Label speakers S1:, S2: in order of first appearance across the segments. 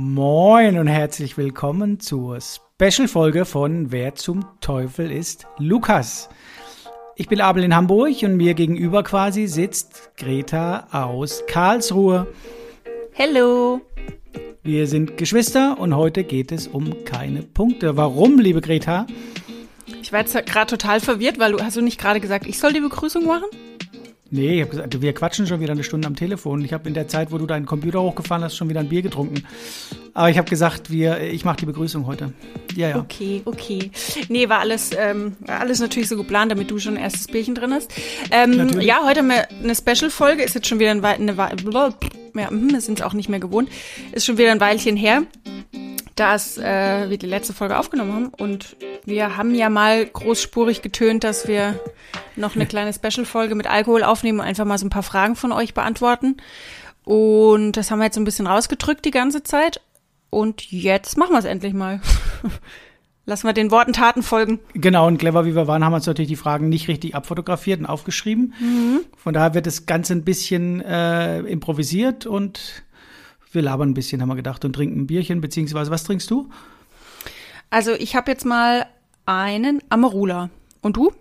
S1: Moin und herzlich willkommen zur Special-Folge von Wer zum Teufel ist Lukas. Ich bin Abel in Hamburg und mir gegenüber quasi sitzt Greta aus Karlsruhe.
S2: Hello.
S1: Wir sind Geschwister und heute geht es um keine Punkte. Warum, liebe Greta?
S2: Ich war jetzt gerade total verwirrt, weil du hast du nicht gerade gesagt, ich soll die Begrüßung machen?
S1: Nee, ich habe gesagt, wir quatschen schon wieder eine Stunde am Telefon. Ich habe in der Zeit, wo du deinen Computer hochgefahren hast, schon wieder ein Bier getrunken. Aber ich habe gesagt, wir, ich mache die Begrüßung heute.
S2: Ja, ja. Okay, okay. Nee, war alles, ähm, alles natürlich so geplant, damit du schon ein erstes Bierchen drin hast. Ähm, ja, heute wir eine Special-Folge. Ist jetzt schon wieder ein Weilchen, eine Weile, ja, hm, wir sind es auch nicht mehr gewohnt. Ist schon wieder ein Weilchen her dass äh, wir die letzte Folge aufgenommen haben. Und wir haben ja mal großspurig getönt, dass wir noch eine kleine Special-Folge mit Alkohol aufnehmen und einfach mal so ein paar Fragen von euch beantworten. Und das haben wir jetzt ein bisschen rausgedrückt die ganze Zeit. Und jetzt machen wir es endlich mal. Lassen wir den Worten Taten folgen.
S1: Genau, und clever wie wir waren, haben wir uns natürlich die Fragen nicht richtig abfotografiert und aufgeschrieben. Mhm. Von daher wird das Ganze ein bisschen äh, improvisiert und wir labern ein bisschen, haben wir gedacht, und trinken ein Bierchen, beziehungsweise was trinkst du?
S2: Also ich habe jetzt mal einen Amarula. Und du?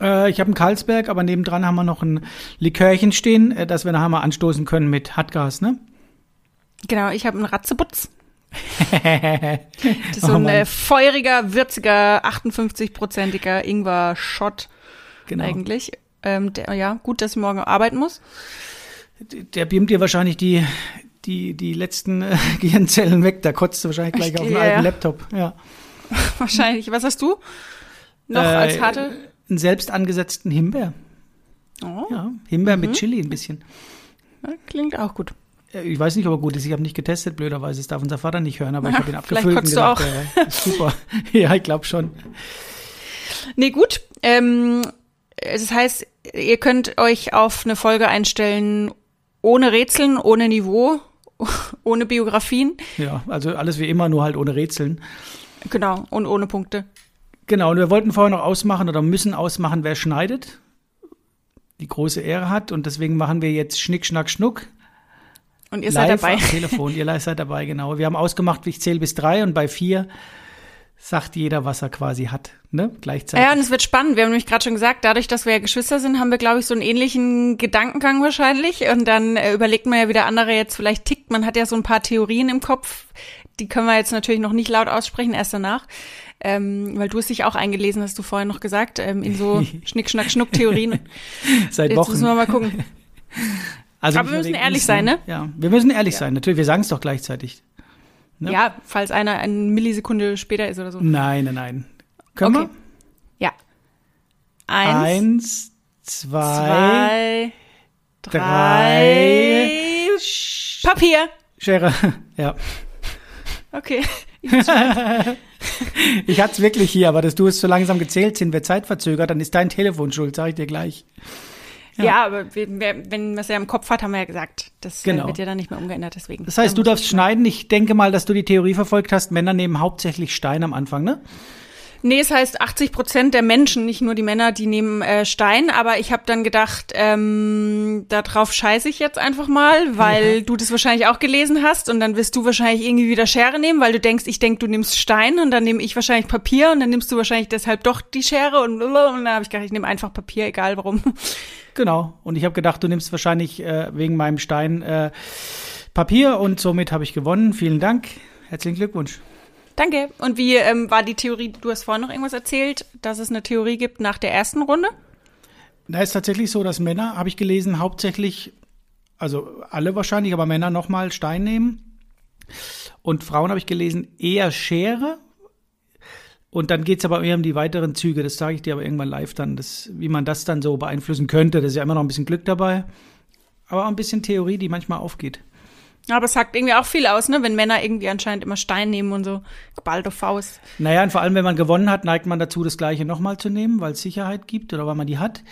S1: Äh, ich habe einen Karlsberg, aber nebendran haben wir noch ein Likörchen stehen, äh, das wir nachher mal anstoßen können mit Hartgas, ne?
S2: Genau, ich habe einen Ratzebutz. das ist so ein oh äh, feuriger, würziger, 58-prozentiger Ingwer-Shot genau. eigentlich. Ähm, der, ja, gut, dass ich morgen arbeiten muss
S1: der beamt dir wahrscheinlich die, die, die letzten äh, Gehirnzellen weg. Da kotzt du wahrscheinlich gleich ich, auf den ja, alten Laptop. Ja.
S2: wahrscheinlich. Was hast du noch äh, als harte?
S1: Einen selbst angesetzten Himbeer. Oh. Ja, Himbeer mhm. mit Chili ein bisschen.
S2: Ja, klingt auch gut.
S1: Äh, ich weiß nicht, ob er gut ist. Ich habe nicht getestet, blöderweise. Das darf unser Vater nicht hören, aber ja, ich habe ihn abgefüllt.
S2: Vielleicht und gesagt,
S1: du auch. super. ja, ich glaube schon.
S2: Nee, gut. Ähm, das heißt, ihr könnt euch auf eine Folge einstellen ohne Rätseln, ohne Niveau, ohne Biografien.
S1: Ja, also alles wie immer, nur halt ohne Rätseln.
S2: Genau, und ohne Punkte.
S1: Genau, und wir wollten vorher noch ausmachen oder müssen ausmachen, wer schneidet. Die große Ehre hat und deswegen machen wir jetzt Schnick, Schnack, Schnuck.
S2: Und ihr seid dabei. Am
S1: Telefon, ihr seid dabei, genau. Wir haben ausgemacht, ich zähle bis drei und bei vier sagt jeder, was er quasi hat, ne? Gleichzeitig.
S2: Ja, und es wird spannend. Wir haben nämlich gerade schon gesagt, dadurch, dass wir ja Geschwister sind, haben wir, glaube ich, so einen ähnlichen Gedankengang wahrscheinlich. Und dann äh, überlegt man ja, wie der andere jetzt vielleicht tickt. Man hat ja so ein paar Theorien im Kopf. Die können wir jetzt natürlich noch nicht laut aussprechen, erst danach. Ähm, weil du es dich auch eingelesen hast, du vorhin noch gesagt, ähm, in so Schnick, Schnack, Schnuck Theorien.
S1: Seit Wochen.
S2: Jetzt müssen wir mal gucken. Also Aber wir müssen ehrlich sein, ne?
S1: Ja, wir müssen ehrlich ja. sein. Natürlich, wir sagen es doch gleichzeitig.
S2: Ne? Ja, falls einer eine Millisekunde später ist oder so.
S1: Nein, nein, nein. Können
S2: okay. wir? Ja.
S1: Eins, Eins zwei, zwei drei, drei,
S2: Papier.
S1: Schere, ja.
S2: Okay.
S1: ich hatte es wirklich hier, aber dass du es so langsam gezählt sind, wir zeitverzögert, dann ist dein Telefon schuld, sage ich dir gleich.
S2: Ja, ja aber wenn man es ja im Kopf hat, haben wir ja gesagt, das äh, genau. wird ja dann nicht mehr umgeändert, deswegen.
S1: Das heißt, du darfst schneiden. Ich denke mal, dass du die Theorie verfolgt hast, Männer nehmen hauptsächlich Stein am Anfang, ne?
S2: Nee, es heißt 80 Prozent der Menschen, nicht nur die Männer, die nehmen äh, Stein. Aber ich habe dann gedacht, ähm, darauf scheiße ich jetzt einfach mal, weil ja. du das wahrscheinlich auch gelesen hast und dann wirst du wahrscheinlich irgendwie wieder Schere nehmen, weil du denkst, ich denk, du nimmst Stein und dann nehme ich wahrscheinlich Papier und dann nimmst du wahrscheinlich deshalb doch die Schere und, und dann habe ich gedacht, ich nehme einfach Papier, egal warum.
S1: Genau. Und ich habe gedacht, du nimmst wahrscheinlich äh, wegen meinem Stein äh, Papier und somit habe ich gewonnen. Vielen Dank. Herzlichen Glückwunsch.
S2: Danke. Und wie ähm, war die Theorie? Du hast vorhin noch irgendwas erzählt, dass es eine Theorie gibt nach der ersten Runde?
S1: Da ist tatsächlich so, dass Männer, habe ich gelesen, hauptsächlich, also alle wahrscheinlich, aber Männer nochmal Stein nehmen. Und Frauen habe ich gelesen, eher Schere und dann geht es aber eher um die weiteren Züge. Das sage ich dir aber irgendwann live dann, das, wie man das dann so beeinflussen könnte. Das ist ja immer noch ein bisschen Glück dabei. Aber auch ein bisschen Theorie, die manchmal aufgeht.
S2: Aber es sagt irgendwie auch viel aus, ne? Wenn Männer irgendwie anscheinend immer Stein nehmen und so geballte Faust.
S1: Naja, und vor allem, wenn man gewonnen hat, neigt man dazu, das Gleiche nochmal zu nehmen, weil es Sicherheit gibt oder weil man die hat.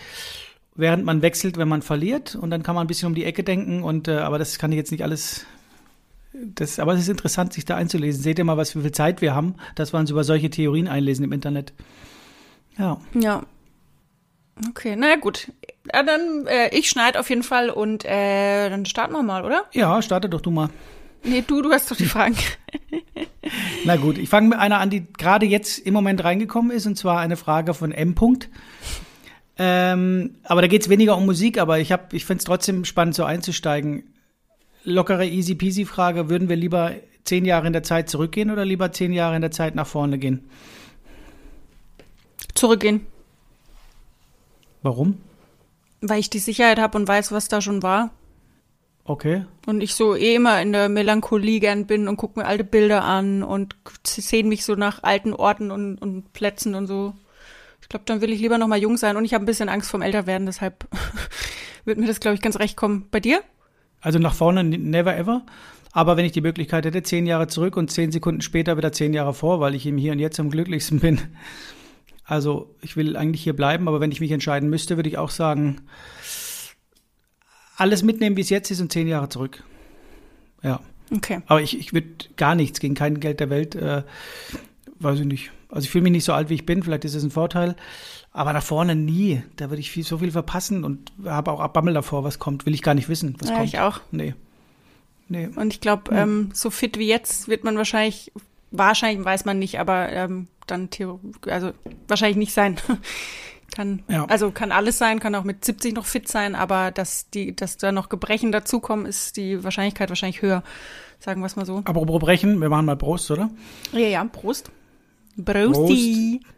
S1: Während man wechselt, wenn man verliert. Und dann kann man ein bisschen um die Ecke denken. Und äh, aber das kann ich jetzt nicht alles das, aber es ist interessant, sich da einzulesen. Seht ihr mal, was für viel Zeit wir haben, dass wir uns über solche Theorien einlesen im Internet. Ja.
S2: Ja. Okay, naja, gut. Dann, äh, ich schneide auf jeden Fall und äh, dann starten wir mal, oder?
S1: Ja, starte doch du mal.
S2: Nee, du, du hast doch die Fragen.
S1: Na gut, ich fange mit einer an, die gerade jetzt im Moment reingekommen ist, und zwar eine Frage von M. -Punkt. Ähm, aber da geht es weniger um Musik, aber ich, hab, ich finde es trotzdem spannend, so einzusteigen. Lockere, easy peasy Frage, würden wir lieber zehn Jahre in der Zeit zurückgehen oder lieber zehn Jahre in der Zeit nach vorne gehen?
S2: Zurückgehen.
S1: Warum?
S2: Weil ich die Sicherheit habe und weiß, was da schon war.
S1: Okay.
S2: Und ich so eh immer in der Melancholie gern bin und gucke mir alte Bilder an und sehne mich so nach alten Orten und, und Plätzen und so. Ich glaube, dann will ich lieber noch mal jung sein und ich habe ein bisschen Angst vorm Älterwerden, deshalb wird mir das, glaube ich, ganz recht kommen. Bei dir?
S1: Also nach vorne never ever. Aber wenn ich die Möglichkeit hätte, zehn Jahre zurück und zehn Sekunden später wieder zehn Jahre vor, weil ich im Hier und Jetzt am glücklichsten bin. Also ich will eigentlich hier bleiben, aber wenn ich mich entscheiden müsste, würde ich auch sagen, alles mitnehmen, wie es jetzt ist und zehn Jahre zurück. Ja.
S2: Okay.
S1: Aber ich, ich würde gar nichts gegen kein Geld der Welt, äh, weiß ich nicht. Also ich fühle mich nicht so alt, wie ich bin, vielleicht ist es ein Vorteil. Aber nach vorne nie. Da würde ich viel, so viel verpassen und habe auch Bammel davor, was kommt. Will ich gar nicht wissen, was
S2: ja,
S1: kommt.
S2: ich auch.
S1: Nee.
S2: Nee. Und ich glaube, hm. ähm, so fit wie jetzt wird man wahrscheinlich, wahrscheinlich weiß man nicht, aber ähm, dann also wahrscheinlich nicht sein. kann, ja. also kann alles sein, kann auch mit 70 noch fit sein, aber dass die, dass da noch Gebrechen dazukommen, ist die Wahrscheinlichkeit wahrscheinlich höher. Sagen wir es mal so.
S1: Aber Gebrechen, wir machen mal Prost, oder?
S2: Ja, ja, Prost. Brosti.
S1: Prost.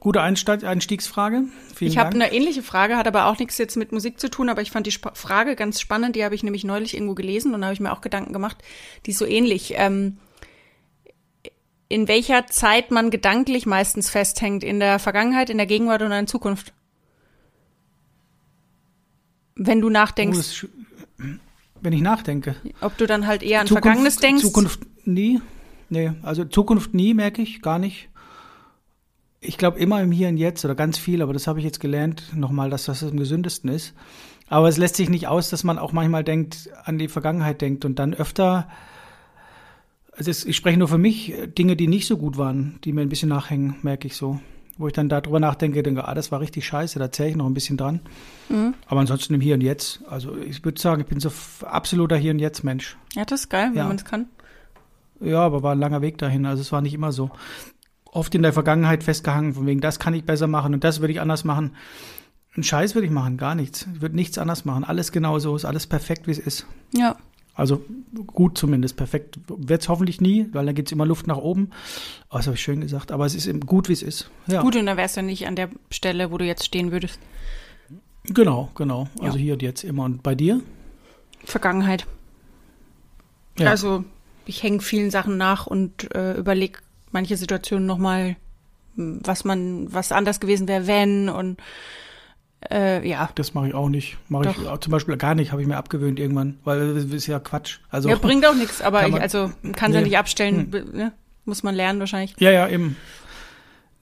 S1: Gute Einstieg, Einstiegsfrage.
S2: Vielen ich habe eine ähnliche Frage, hat aber auch nichts jetzt mit Musik zu tun, aber ich fand die Sp Frage ganz spannend. Die habe ich nämlich neulich irgendwo gelesen und da habe ich mir auch Gedanken gemacht. Die ist so ähnlich. Ähm, in welcher Zeit man gedanklich meistens festhängt? In der Vergangenheit, in der Gegenwart oder in Zukunft? Wenn du nachdenkst.
S1: Oh, wenn ich nachdenke.
S2: Ob du dann halt eher an Zukunft, Vergangenes denkst?
S1: Zukunft nie. Nee, also Zukunft nie, merke ich, gar nicht. Ich glaube immer im Hier und Jetzt oder ganz viel, aber das habe ich jetzt gelernt, nochmal, dass das am gesündesten ist. Aber es lässt sich nicht aus, dass man auch manchmal denkt, an die Vergangenheit denkt und dann öfter, also ich spreche nur für mich, Dinge, die nicht so gut waren, die mir ein bisschen nachhängen, merke ich so. Wo ich dann darüber nachdenke, denke, ah, das war richtig scheiße, da zähle ich noch ein bisschen dran. Mhm. Aber ansonsten im Hier und Jetzt. Also ich würde sagen, ich bin so absoluter Hier und Jetzt Mensch.
S2: Ja, das ist geil, wenn ja. man es kann.
S1: Ja, aber war ein langer Weg dahin. Also es war nicht immer so. Oft in der Vergangenheit festgehangen, von wegen, das kann ich besser machen und das würde ich anders machen. Ein Scheiß würde ich machen, gar nichts. Ich würde nichts anders machen. Alles genau so ist, alles perfekt, wie es ist.
S2: Ja.
S1: Also gut zumindest, perfekt wird es hoffentlich nie, weil da geht es immer Luft nach oben. Oh, das habe ich schön gesagt, aber es ist eben gut, wie es ist.
S2: Ja. Gut, und dann wärst du nicht an der Stelle, wo du jetzt stehen würdest.
S1: Genau, genau. Also ja. hier und jetzt immer. Und bei dir?
S2: Vergangenheit. Ja. Also ich hänge vielen Sachen nach und äh, überlege manche Situationen nochmal, was man, was anders gewesen wäre, wenn und äh, ja.
S1: Das mache ich auch nicht. Mache ich auch, zum Beispiel gar nicht, habe ich mir abgewöhnt irgendwann, weil das ist ja Quatsch. Also,
S2: ja, bringt auch nichts, aber man, ich, also kann es nee. ja nicht abstellen, hm. ne? muss man lernen wahrscheinlich.
S1: Ja, ja, eben.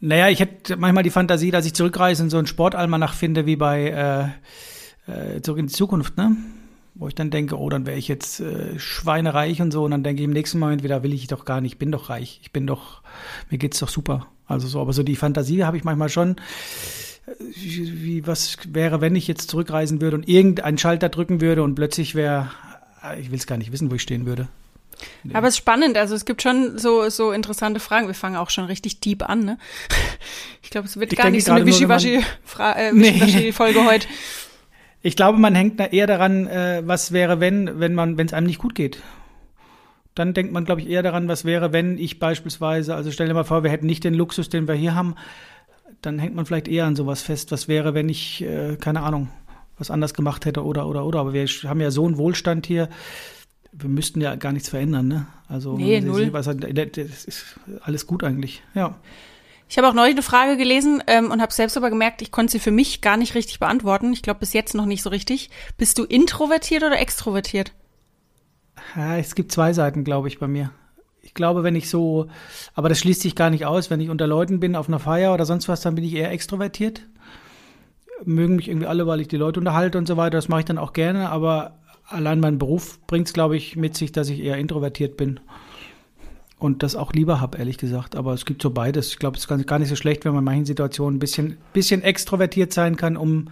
S1: Naja, ich hätte manchmal die Fantasie, dass ich zurückreise und so ein Sportalmanach finde wie bei äh, äh, Zurück in die Zukunft, ne? wo ich dann denke, oh, dann wäre ich jetzt äh, schweinereich und so. Und dann denke ich im nächsten Moment wieder, will ich doch gar nicht, ich bin doch reich, ich bin doch, mir geht's doch super. Also so, aber so die Fantasie habe ich manchmal schon. Äh, wie, was wäre, wenn ich jetzt zurückreisen würde und irgendeinen Schalter drücken würde und plötzlich wäre, äh, ich will es gar nicht wissen, wo ich stehen würde.
S2: Nee. Aber es ist spannend, also es gibt schon so, so interessante Fragen. Wir fangen auch schon richtig deep an, ne? Ich glaube, es wird ich gar nicht so eine Wischiwaschi-Folge äh, Wischi nee. heute.
S1: Ich glaube, man hängt eher daran, äh, was wäre, wenn, wenn man, wenn es einem nicht gut geht. Dann denkt man, glaube ich, eher daran, was wäre, wenn ich beispielsweise, also stell dir mal vor, wir hätten nicht den Luxus, den wir hier haben, dann hängt man vielleicht eher an sowas fest. Was wäre, wenn ich, äh, keine Ahnung, was anders gemacht hätte oder oder oder. Aber wir haben ja so einen Wohlstand hier, wir müssten ja gar nichts verändern, ne? Also
S2: nee, null.
S1: Was, das ist alles gut eigentlich, ja.
S2: Ich habe auch neulich eine Frage gelesen ähm, und habe selbst aber gemerkt, ich konnte sie für mich gar nicht richtig beantworten. Ich glaube bis jetzt noch nicht so richtig. Bist du introvertiert oder extrovertiert?
S1: Ja, es gibt zwei Seiten, glaube ich, bei mir. Ich glaube, wenn ich so, aber das schließt sich gar nicht aus, wenn ich unter Leuten bin auf einer Feier oder sonst was, dann bin ich eher extrovertiert. Mögen mich irgendwie alle, weil ich die Leute unterhalte und so weiter. Das mache ich dann auch gerne, aber allein mein Beruf bringt es, glaube ich, mit sich, dass ich eher introvertiert bin und das auch lieber habe, ehrlich gesagt. Aber es gibt so beides. Ich glaube, es ist gar nicht so schlecht, wenn man in manchen Situationen ein bisschen, bisschen extrovertiert sein kann, um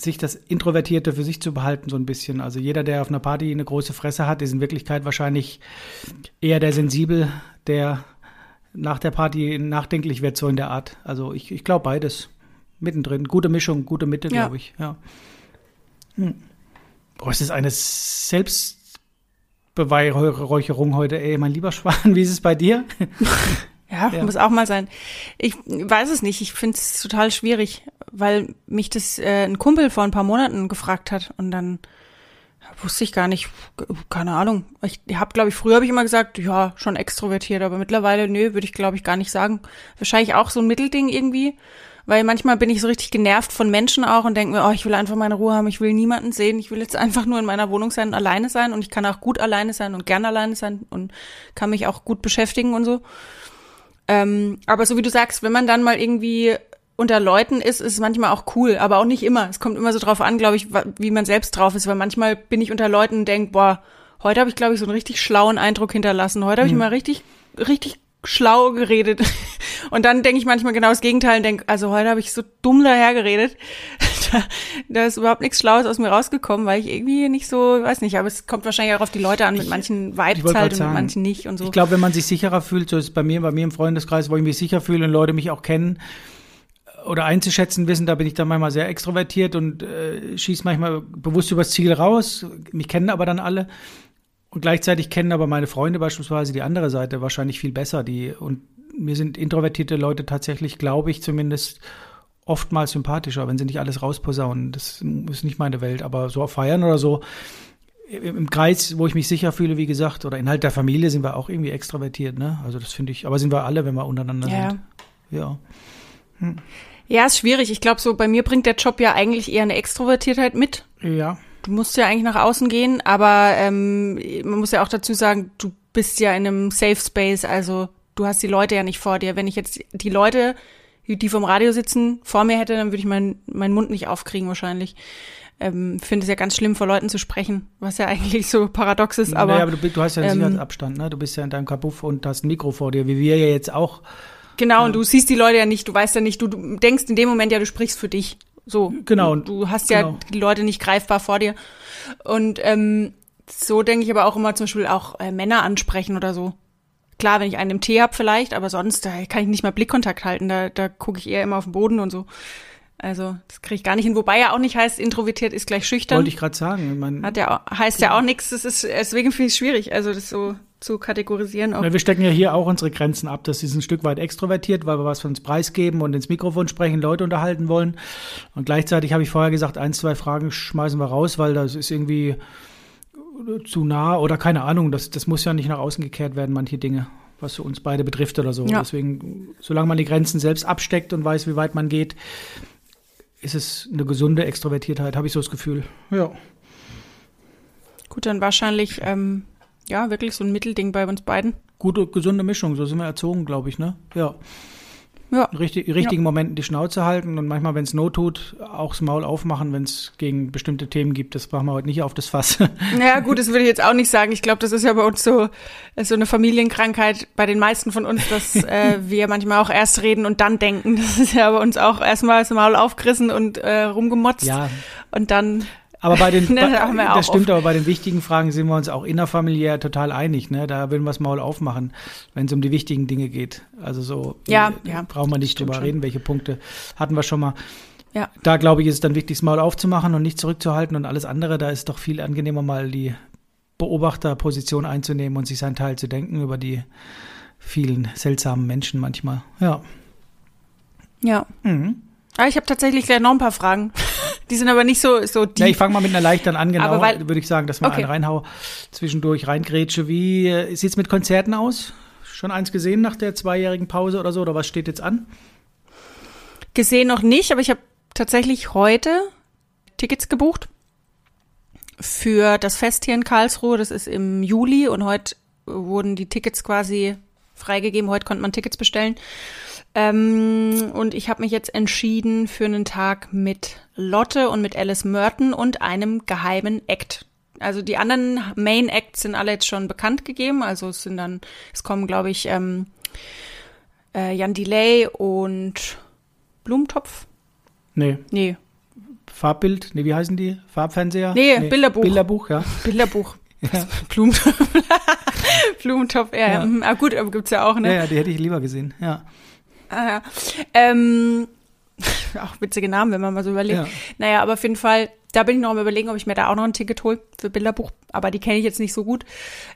S1: sich das Introvertierte für sich zu behalten, so ein bisschen. Also jeder, der auf einer Party eine große Fresse hat, ist in Wirklichkeit wahrscheinlich eher der Sensibel, der nach der Party nachdenklich wird, so in der Art. Also ich, ich glaube beides. Mittendrin. Gute Mischung, gute Mitte, ja. glaube ich. Ja. Hm. Oh, es ist eine Selbstbeweihräucherung heute, ey, mein lieber Schwan. Wie ist es bei dir?
S2: Ja, ja, muss auch mal sein. Ich weiß es nicht. Ich finde es total schwierig, weil mich das äh, ein Kumpel vor ein paar Monaten gefragt hat und dann wusste ich gar nicht, keine Ahnung. Ich habe, glaube ich, früher habe ich immer gesagt, ja, schon extrovertiert, aber mittlerweile, nö, würde ich, glaube ich, gar nicht sagen. Wahrscheinlich auch so ein Mittelding irgendwie, weil manchmal bin ich so richtig genervt von Menschen auch und denke mir, oh, ich will einfach meine Ruhe haben, ich will niemanden sehen, ich will jetzt einfach nur in meiner Wohnung sein und alleine sein und ich kann auch gut alleine sein und gern alleine sein und kann mich auch gut beschäftigen und so. Ähm, aber so wie du sagst, wenn man dann mal irgendwie unter Leuten ist, ist es manchmal auch cool, aber auch nicht immer. Es kommt immer so drauf an, glaube ich, wie man selbst drauf ist, weil manchmal bin ich unter Leuten und denke, boah, heute habe ich, glaube ich, so einen richtig schlauen Eindruck hinterlassen. Heute habe ich mhm. mal richtig, richtig schlau geredet. Und dann denke ich manchmal genau das Gegenteil und denke, also heute habe ich so dumm dahergeredet. da, da ist überhaupt nichts Schlaues aus mir rausgekommen, weil ich irgendwie nicht so, weiß nicht, aber es kommt wahrscheinlich auch auf die Leute an, mit manchen weit halt und mit manchen nicht und so.
S1: Ich glaube, wenn man sich sicherer fühlt, so ist es bei mir, bei mir im Freundeskreis, wo ich mich sicher fühle und Leute mich auch kennen, oder einzuschätzen wissen, da bin ich dann manchmal sehr extrovertiert und äh, schieße manchmal bewusst übers Ziel raus. Mich kennen aber dann alle. Und gleichzeitig kennen aber meine Freunde beispielsweise die andere Seite wahrscheinlich viel besser. Die, und mir sind introvertierte Leute tatsächlich, glaube ich, zumindest oftmals sympathischer, wenn sie nicht alles rausposaunen. Das ist nicht meine Welt, aber so auf Feiern oder so, im Kreis, wo ich mich sicher fühle, wie gesagt, oder innerhalb der Familie sind wir auch irgendwie extrovertiert, ne? Also das finde ich, aber sind wir alle, wenn wir untereinander ja. sind. Ja.
S2: Hm. Ja, ist schwierig. Ich glaube, so bei mir bringt der Job ja eigentlich eher eine Extrovertiertheit mit.
S1: Ja.
S2: Du musst ja eigentlich nach außen gehen, aber ähm, man muss ja auch dazu sagen, du bist ja in einem Safe Space, also du hast die Leute ja nicht vor dir. Wenn ich jetzt die Leute, die vom Radio sitzen, vor mir hätte, dann würde ich meinen meinen Mund nicht aufkriegen wahrscheinlich. Ähm, finde es ja ganz schlimm, vor Leuten zu sprechen, was ja eigentlich so paradox ist. Aber,
S1: naja, aber du, du hast ja einen ähm, Sicherheitsabstand, ne? Du bist ja in deinem Kabuff und hast ein Mikro vor dir, wie wir ja jetzt auch.
S2: Genau, und du siehst die Leute ja nicht, du weißt ja nicht, du, du denkst in dem Moment ja, du sprichst für dich. So.
S1: Genau.
S2: Du, du hast ja genau. die Leute nicht greifbar vor dir. Und ähm, so denke ich aber auch immer zum Beispiel auch äh, Männer ansprechen oder so. Klar, wenn ich einen im Tee hab vielleicht, aber sonst da kann ich nicht mal Blickkontakt halten. Da, da gucke ich eher immer auf den Boden und so. Also das kriege ich gar nicht hin. Wobei ja auch nicht heißt, introvertiert ist gleich schüchtern.
S1: Wollte ich gerade sagen.
S2: Man, Hat ja auch, heißt ja, auch nichts. Das ist deswegen finde ich es schwierig. Also das so zu kategorisieren.
S1: Auch. Ja, wir stecken ja hier auch unsere Grenzen ab. Das ist ein Stück weit extrovertiert, weil wir was von uns preisgeben und ins Mikrofon sprechen, Leute unterhalten wollen. Und gleichzeitig habe ich vorher gesagt, ein, zwei Fragen schmeißen wir raus, weil das ist irgendwie zu nah oder keine Ahnung. Das, das muss ja nicht nach außen gekehrt werden, manche Dinge was uns beide betrifft oder so. Ja. Deswegen, solange man die Grenzen selbst absteckt und weiß, wie weit man geht, ist es eine gesunde Extrovertiertheit, habe ich so das Gefühl. Ja.
S2: Gut, dann wahrscheinlich, ähm, ja, wirklich so ein Mittelding bei uns beiden.
S1: Gute, gesunde Mischung, so sind wir erzogen, glaube ich, ne? Ja. Ja. Richtig, richtigen ja. Momenten die Schnauze halten und manchmal, wenn es Not tut, auch das Maul aufmachen, wenn es gegen bestimmte Themen gibt. Das machen wir heute nicht auf das Fass.
S2: Ja, gut, das würde ich jetzt auch nicht sagen. Ich glaube, das ist ja bei uns so, so eine Familienkrankheit bei den meisten von uns, dass äh, wir manchmal auch erst reden und dann denken. Das ist ja bei uns auch erstmal das Maul aufgerissen und äh, rumgemotzt.
S1: Ja.
S2: Und dann
S1: aber bei den, ne, bei, das stimmt, oft. aber bei den wichtigen Fragen sind wir uns auch innerfamiliär total einig. Ne? Da würden wir das Maul aufmachen, wenn es um die wichtigen Dinge geht. Also so
S2: ja, ja,
S1: brauchen wir nicht drüber schon. reden, welche Punkte hatten wir schon mal. Ja. Da glaube ich, ist es dann wichtig, das Maul aufzumachen und nicht zurückzuhalten und alles andere. Da ist es doch viel angenehmer, mal die Beobachterposition einzunehmen und sich seinen Teil zu denken über die vielen seltsamen Menschen manchmal. Ja.
S2: Ja. Mhm. Ah, ich habe tatsächlich gleich noch ein paar Fragen. Die sind aber nicht so so
S1: deep. Ja, ich fange mal mit einer leichteren an, genau. Würde ich sagen, dass man okay. einen reinhau, zwischendurch reingrätsche. Wie äh, sieht's mit Konzerten aus? Schon eins gesehen nach der zweijährigen Pause oder so? Oder was steht jetzt an?
S2: Gesehen noch nicht, aber ich habe tatsächlich heute Tickets gebucht für das Fest hier in Karlsruhe. Das ist im Juli und heute wurden die Tickets quasi freigegeben. Heute konnte man Tickets bestellen. Ähm, und ich habe mich jetzt entschieden für einen Tag mit Lotte und mit Alice Merton und einem geheimen Act. Also die anderen Main Acts sind alle jetzt schon bekannt gegeben. Also es sind dann, es kommen, glaube ich, ähm, äh, Jan Delay und Blumentopf.
S1: Nee.
S2: Nee.
S1: Farbbild, nee, wie heißen die? Farbfernseher?
S2: Nee, nee, Bilderbuch.
S1: Bilderbuch, ja.
S2: Bilderbuch. Ja. Blumentopf. Blumentopf, ja. ja. Ah, gut, aber gibt's ja auch, ne?
S1: Ja, ja, die hätte ich lieber gesehen, ja.
S2: Ah, ja. Ähm, auch witzige Namen, wenn man mal so überlegt. Ja. Naja, aber auf jeden Fall, da bin ich noch am überlegen, ob ich mir da auch noch ein Ticket hole für Bilderbuch. Aber die kenne ich jetzt nicht so gut.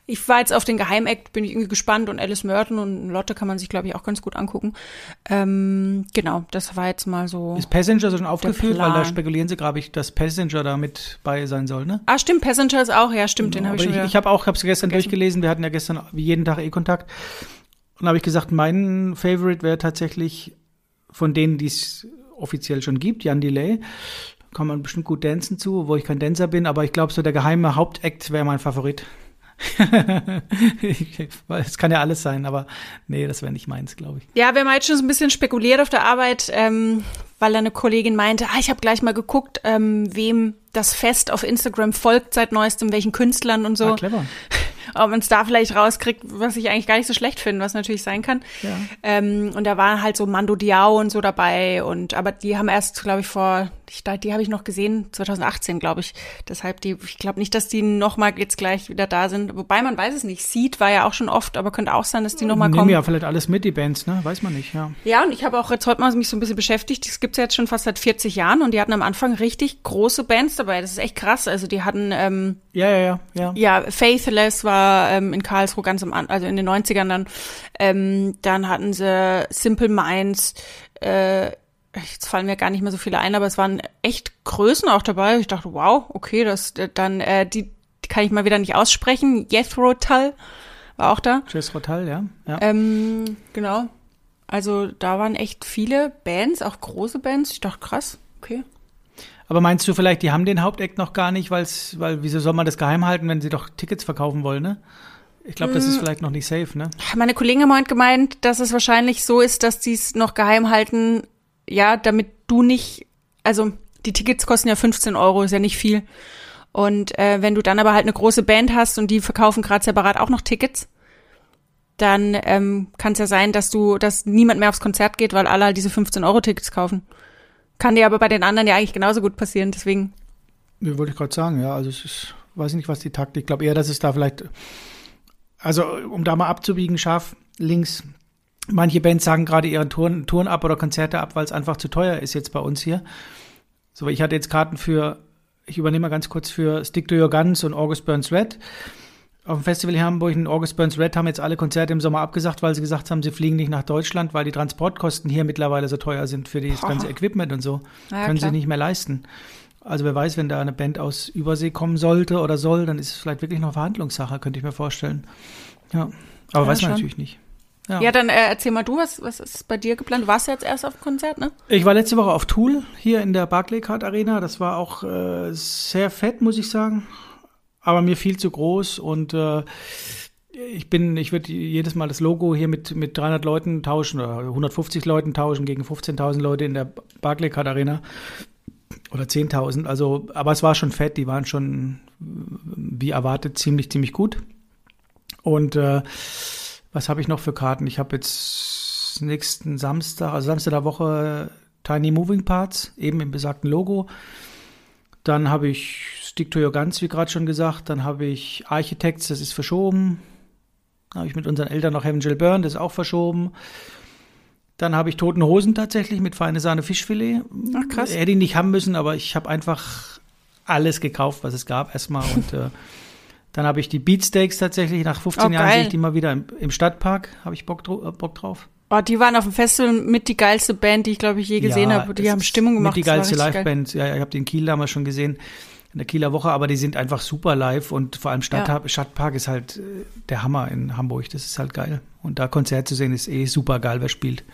S2: Ich war jetzt auf den Geheimakt, bin ich irgendwie gespannt und Alice Merton und Lotte kann man sich, glaube ich, auch ganz gut angucken. Ähm, genau, das war jetzt mal so.
S1: Ist Passenger schon aufgeführt? Weil da spekulieren sie, glaube ich, dass Passenger da mit bei sein soll, ne?
S2: Ah, stimmt, Passenger ist auch, ja, stimmt, genau, den habe ich schon
S1: Ich, ich habe auch, habe es gestern vergessen. durchgelesen, wir hatten ja gestern wie jeden Tag E-Kontakt. Und habe ich gesagt, mein Favorite wäre tatsächlich von denen, die es offiziell schon gibt, Jan Delay. Kann man bestimmt gut dancen zu, wo ich kein Dancer bin, aber ich glaube, so der geheime Hauptakt wäre mein Favorit. Es kann ja alles sein, aber nee, das wäre nicht meins, glaube ich.
S2: Ja, wir haben jetzt schon so ein bisschen spekuliert auf der Arbeit, ähm, weil eine Kollegin meinte, ah, ich habe gleich mal geguckt, ähm, wem das Fest auf Instagram folgt seit neuestem, welchen Künstlern und so. Ah,
S1: clever
S2: ob man es da vielleicht rauskriegt, was ich eigentlich gar nicht so schlecht finde, was natürlich sein kann. Ja. Ähm, und da waren halt so Mando Diao und so dabei und aber die haben erst, glaube ich, vor, ich, die habe ich noch gesehen, 2018, glaube ich. Deshalb die, ich glaube nicht, dass die nochmal jetzt gleich wieder da sind. Wobei man weiß es nicht. Seed war ja auch schon oft, aber könnte auch sein, dass die nochmal kommen.
S1: ja vielleicht alles mit, die Bands, ne? Weiß man nicht, ja.
S2: Ja, und ich habe auch jetzt heute mal mich so ein bisschen beschäftigt. Das gibt's ja jetzt schon fast seit 40 Jahren und die hatten am Anfang richtig große Bands dabei. Das ist echt krass. Also die hatten ähm,
S1: ja, ja, ja, ja.
S2: Ja, Faithless war ähm, in Karlsruhe ganz am also in den 90ern dann. Ähm, dann hatten sie Simple Minds, äh, jetzt fallen mir gar nicht mehr so viele ein, aber es waren echt Größen auch dabei. Ich dachte, wow, okay, das dann äh, die, die kann ich mal wieder nicht aussprechen. Jethro Tull war auch da.
S1: Jethro Tull, ja. ja.
S2: Ähm, genau. Also da waren echt viele Bands, auch große Bands. Ich dachte, krass, okay.
S1: Aber meinst du vielleicht, die haben den Haupteck noch gar nicht, weil's, weil wieso soll man das geheim halten, wenn sie doch Tickets verkaufen wollen, ne? Ich glaube, das ist hm. vielleicht noch nicht safe, ne?
S2: Meine Kollegin hat gemeint, dass es wahrscheinlich so ist, dass die es noch geheim halten, ja, damit du nicht, also die Tickets kosten ja 15 Euro, ist ja nicht viel. Und äh, wenn du dann aber halt eine große Band hast und die verkaufen gerade separat auch noch Tickets, dann ähm, kann es ja sein, dass du, dass niemand mehr aufs Konzert geht, weil alle halt diese 15 Euro Tickets kaufen. Kann dir aber bei den anderen ja eigentlich genauso gut passieren, deswegen.
S1: Ja, wollte ich gerade sagen, ja. Also es ist, weiß nicht, was die Taktik. Ich glaube eher, dass es da vielleicht, also um da mal abzubiegen, scharf links. Manche Bands sagen gerade ihren Touren, Touren ab oder Konzerte ab, weil es einfach zu teuer ist jetzt bei uns hier. So, ich hatte jetzt Karten für, ich übernehme mal ganz kurz für Stick to Your Guns und August Burns Red auf dem Festival hier in Hamburg in August Burns Red haben jetzt alle Konzerte im Sommer abgesagt, weil sie gesagt haben, sie fliegen nicht nach Deutschland, weil die Transportkosten hier mittlerweile so teuer sind für das ganze Equipment und so. Ja, Können klar. sie nicht mehr leisten. Also wer weiß, wenn da eine Band aus Übersee kommen sollte oder soll, dann ist es vielleicht wirklich noch Verhandlungssache, könnte ich mir vorstellen. Ja, aber ja, weiß man schon. natürlich nicht.
S2: Ja, ja dann äh, erzähl mal du, was, was ist bei dir geplant? Du warst ja jetzt erst auf dem Konzert, ne?
S1: Ich war letzte Woche auf Tool hier in der Barclaycard Arena. Das war auch äh, sehr fett, muss ich sagen aber mir viel zu groß und äh, ich bin, ich würde jedes Mal das Logo hier mit, mit 300 Leuten tauschen oder 150 Leuten tauschen gegen 15.000 Leute in der Barclaycard Arena oder 10.000. Also, aber es war schon fett. Die waren schon, wie erwartet, ziemlich, ziemlich gut. Und äh, was habe ich noch für Karten? Ich habe jetzt nächsten Samstag, also Samstag der Woche Tiny Moving Parts, eben im besagten Logo. Dann habe ich Stick to Your Guns, wie gerade schon gesagt. Dann habe ich Architects, das ist verschoben. Dann habe ich mit unseren Eltern noch Heaven Jill Burn, das ist auch verschoben. Dann habe ich Toten Hosen tatsächlich mit feine Sahne Fischfilet. Ach krass. Hätte ich nicht haben müssen, aber ich habe einfach alles gekauft, was es gab erstmal. Und äh, dann habe ich die Beatsteaks tatsächlich. Nach 15 oh, Jahren sehe ich die mal wieder im, im Stadtpark. Habe ich Bock, Bock drauf.
S2: Oh, die waren auf dem Festival mit die geilste Band, die ich glaube ich je gesehen ja, habe. Die haben Stimmung gemacht.
S1: Mit die geilste Liveband. Ja, ich habe den Kiel damals schon gesehen in der Kieler Woche, aber die sind einfach super live und vor allem Stadt, ja. Stadtpark ist halt äh, der Hammer in Hamburg. Das ist halt geil. Und da Konzert zu sehen ist eh super geil, wer spielt.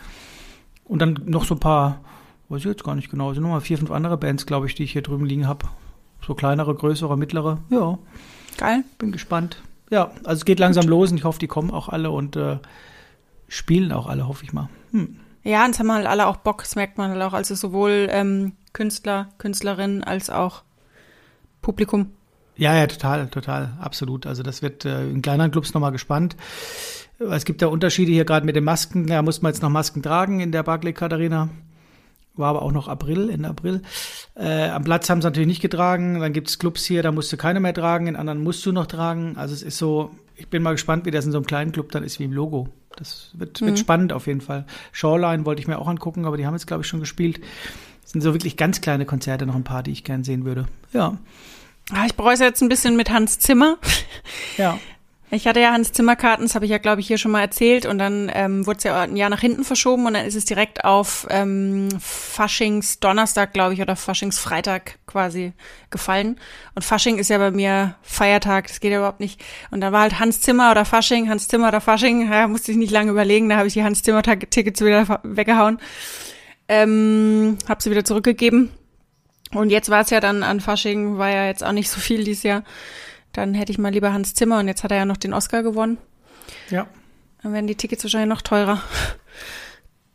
S1: Und dann noch so ein paar, weiß ich jetzt gar nicht genau, sind nochmal vier, fünf andere Bands, glaube ich, die ich hier drüben liegen habe. So kleinere, größere, mittlere. Ja.
S2: Geil.
S1: Bin gespannt. Ja, also es geht langsam Gut. los und ich hoffe, die kommen auch alle und äh, spielen auch alle, hoffe ich mal. Hm.
S2: Ja, und es haben halt alle auch Bock, das merkt man halt auch. Also sowohl ähm, Künstler, Künstlerinnen als auch Publikum.
S1: Ja, ja, total, total, absolut. Also das wird äh, in kleineren Clubs nochmal gespannt. Es gibt ja Unterschiede hier gerade mit den Masken. Da muss man jetzt noch Masken tragen in der Barclaycard Arena. War aber auch noch April, Ende April. Äh, am Platz haben sie natürlich nicht getragen. Dann gibt es Clubs hier, da musst du keine mehr tragen, in anderen musst du noch tragen. Also es ist so, ich bin mal gespannt, wie das in so einem kleinen Club dann ist wie im Logo. Das wird, wird mhm. spannend auf jeden Fall. Shoreline wollte ich mir auch angucken, aber die haben jetzt, glaube ich, schon gespielt. Das sind so wirklich ganz kleine Konzerte, noch ein paar, die ich gern sehen würde. Ja.
S2: Ah, ich bereue es jetzt ein bisschen mit Hans Zimmer.
S1: Ja.
S2: Ich hatte ja Hans Zimmer Karten, das habe ich ja, glaube ich, hier schon mal erzählt. Und dann ähm, wurde es ja ein Jahr nach hinten verschoben und dann ist es direkt auf ähm, Faschings Donnerstag, glaube ich, oder Faschings Freitag quasi gefallen. Und Fasching ist ja bei mir Feiertag, das geht ja überhaupt nicht. Und da war halt Hans Zimmer oder Fasching, Hans Zimmer oder Fasching, ja, musste ich nicht lange überlegen, da habe ich die Hans Zimmer Tickets wieder weggehauen. Ähm, habe sie wieder zurückgegeben. Und jetzt war es ja dann an Fasching, war ja jetzt auch nicht so viel dieses Jahr. Dann hätte ich mal lieber Hans Zimmer und jetzt hat er ja noch den Oscar gewonnen.
S1: Ja.
S2: Dann werden die Tickets wahrscheinlich noch teurer.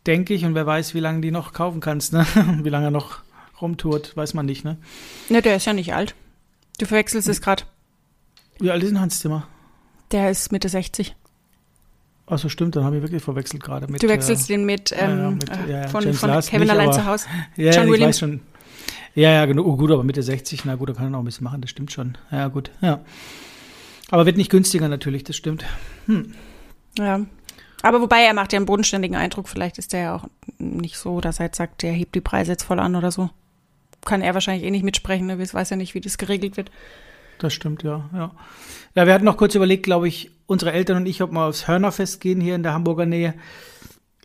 S1: Denke ich und wer weiß, wie lange die noch kaufen kannst, ne? Wie lange er noch rumtourt, weiß man nicht, ne?
S2: Ne, der ist ja nicht alt. Du verwechselst es gerade.
S1: Wie alt ist denn Hans Zimmer?
S2: Der ist Mitte 60.
S1: Ach so, stimmt, dann habe ich wirklich verwechselt gerade
S2: mit. Du wechselst äh, den mit, ähm, ja, mit äh, von, von Kevin
S1: nicht,
S2: allein zu Hause.
S1: Ja, John Williams. weiß schon. Ja, ja, genau. Oh, gut, aber Mitte 60, na gut, da kann er noch ein bisschen machen, das stimmt schon. Ja, gut, ja. Aber wird nicht günstiger natürlich, das stimmt. Hm.
S2: Ja. Aber wobei er macht ja einen bodenständigen Eindruck, vielleicht ist der ja auch nicht so, dass er jetzt sagt, der hebt die Preise jetzt voll an oder so. Kann er wahrscheinlich eh nicht mitsprechen, ne? weiß ja nicht, wie das geregelt wird.
S1: Das stimmt, ja, ja. Ja, wir hatten noch kurz überlegt, glaube ich, unsere Eltern und ich, ob wir aufs Hörnerfest gehen hier in der Hamburger Nähe.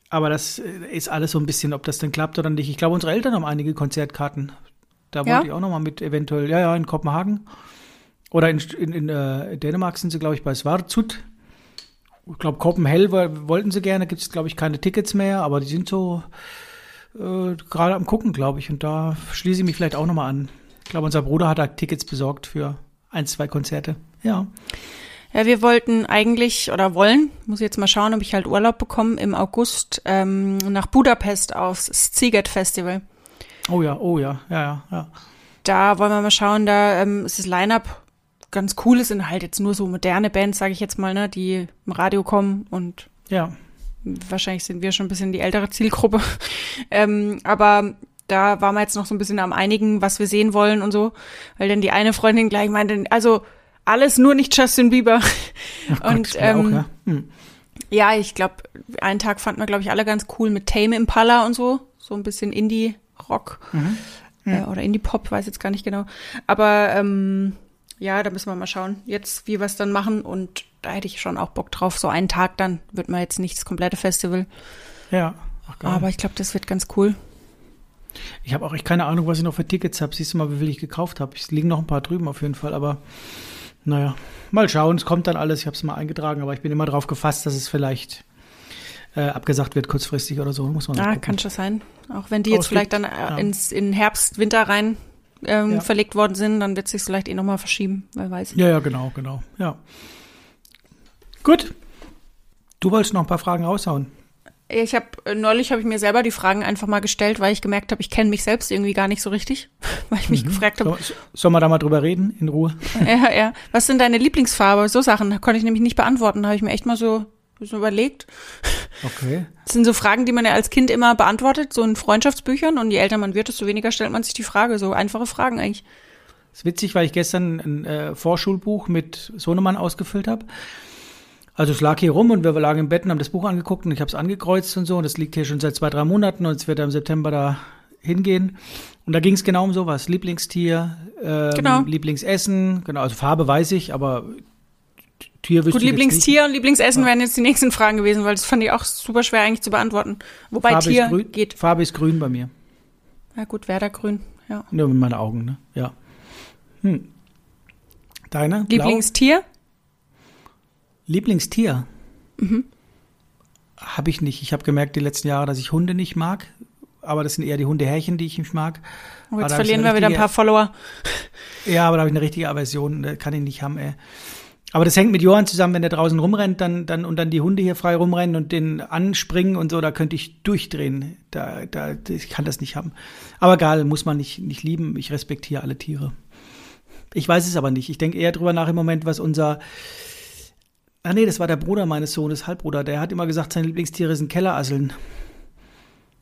S1: Aber das ist alles so ein bisschen, ob das denn klappt oder nicht. Ich glaube, unsere Eltern haben einige Konzertkarten. Da wollte ja? ich auch noch mal mit eventuell, ja, ja, in Kopenhagen. Oder in, in, in äh, Dänemark sind sie, glaube ich, bei Svartsut. Ich glaube, Kopenhell wollten sie gerne, gibt es, glaube ich, keine Tickets mehr, aber die sind so äh, gerade am gucken, glaube ich. Und da schließe ich mich vielleicht auch noch mal an. Ich glaube, unser Bruder hat da Tickets besorgt für ein, zwei Konzerte. Ja.
S2: Ja, wir wollten eigentlich oder wollen, muss ich jetzt mal schauen, ob ich halt Urlaub bekomme, im August ähm, nach Budapest aufs Sziget Festival.
S1: Oh ja, oh ja, ja, ja, ja.
S2: Da wollen wir mal schauen, da ähm, ist das Line-Up ganz cool. Es sind halt jetzt nur so moderne Bands, sage ich jetzt mal, ne, die im Radio kommen und
S1: ja.
S2: Wahrscheinlich sind wir schon ein bisschen die ältere Zielgruppe. ähm, aber da waren wir jetzt noch so ein bisschen am einigen, was wir sehen wollen und so. Weil dann die eine Freundin gleich meinte, also alles nur nicht Justin Bieber.
S1: Ach und Gott, ähm, auch, ja. Hm.
S2: ja, ich glaube, einen Tag fanden wir, glaube ich, alle ganz cool mit Tame Impala und so. So ein bisschen Indie-Rock. Mhm. Äh, oder Indie-Pop, weiß jetzt gar nicht genau. Aber ähm, ja, da müssen wir mal schauen, jetzt, wie wir es dann machen. Und da hätte ich schon auch Bock drauf. So einen Tag dann wird man jetzt nicht das komplette Festival.
S1: Ja.
S2: Ach, Aber ich glaube, das wird ganz cool.
S1: Ich habe auch echt keine Ahnung, was ich noch für Tickets habe. Siehst du mal, wie viel ich gekauft habe. Es liegen noch ein paar drüben auf jeden Fall, aber naja, mal schauen. Es kommt dann alles. Ich habe es mal eingetragen, aber ich bin immer darauf gefasst, dass es vielleicht äh, abgesagt wird kurzfristig oder so. Muss man
S2: ah, kann schon sein. Auch wenn die jetzt vielleicht dann äh, ja. ins in Herbst, Winter rein ähm, ja. verlegt worden sind, dann wird es sich vielleicht eh nochmal verschieben, wer weiß.
S1: Ja, ja, genau, genau. Ja. Gut. Du wolltest noch ein paar Fragen raushauen.
S2: Ich habe äh, neulich habe ich mir selber die Fragen einfach mal gestellt, weil ich gemerkt habe, ich kenne mich selbst irgendwie gar nicht so richtig, weil ich mich mhm. gefragt habe.
S1: So, sollen wir da mal drüber reden in Ruhe?
S2: Ja, ja. Was sind deine Lieblingsfarbe? So Sachen konnte ich nämlich nicht beantworten. Da habe ich mir echt mal so, so überlegt.
S1: Okay.
S2: Das sind so Fragen, die man ja als Kind immer beantwortet, so in Freundschaftsbüchern. Und je älter man wird, desto weniger stellt man sich die Frage. So einfache Fragen eigentlich.
S1: Das ist witzig, weil ich gestern ein äh, Vorschulbuch mit Sohnemann ausgefüllt habe. Also es lag hier rum und wir lagen im Bett und haben das Buch angeguckt und ich habe es angekreuzt und so. Und das liegt hier schon seit zwei, drei Monaten und es wird im September da hingehen. Und da ging es genau um sowas. Lieblingstier, ähm, genau. Lieblingsessen, genau, also Farbe weiß ich, aber Tier
S2: Gut, Lieblingstier und Lieblingsessen ja. wären jetzt die nächsten Fragen gewesen, weil das fand ich auch super schwer eigentlich zu beantworten. Wobei
S1: Farbe
S2: Tier
S1: grün,
S2: geht.
S1: Farbe ist grün bei mir.
S2: Ja gut, Werdergrün, ja.
S1: Nur mit meinen Augen, ne? Ja. Hm. Deine?
S2: Lieblingstier? Blau?
S1: Lieblingstier? Mhm. Habe ich nicht. Ich habe gemerkt die letzten Jahre, dass ich Hunde nicht mag. Aber das sind eher die Hundehärchen, die ich nicht mag.
S2: Oh, jetzt verlieren wir wieder ein paar Follower.
S1: Ja, aber da habe ich eine richtige Aversion. Kann ich nicht haben, ey. Aber das hängt mit Johann zusammen, wenn der draußen rumrennt, dann, dann, und dann die Hunde hier frei rumrennen und den anspringen und so, da könnte ich durchdrehen. Da, da, ich kann das nicht haben. Aber egal, muss man nicht, nicht lieben. Ich respektiere alle Tiere. Ich weiß es aber nicht. Ich denke eher drüber nach im Moment, was unser, Ah nee, das war der Bruder meines Sohnes, Halbbruder. Der hat immer gesagt, seine Lieblingstiere sind Kellerasseln.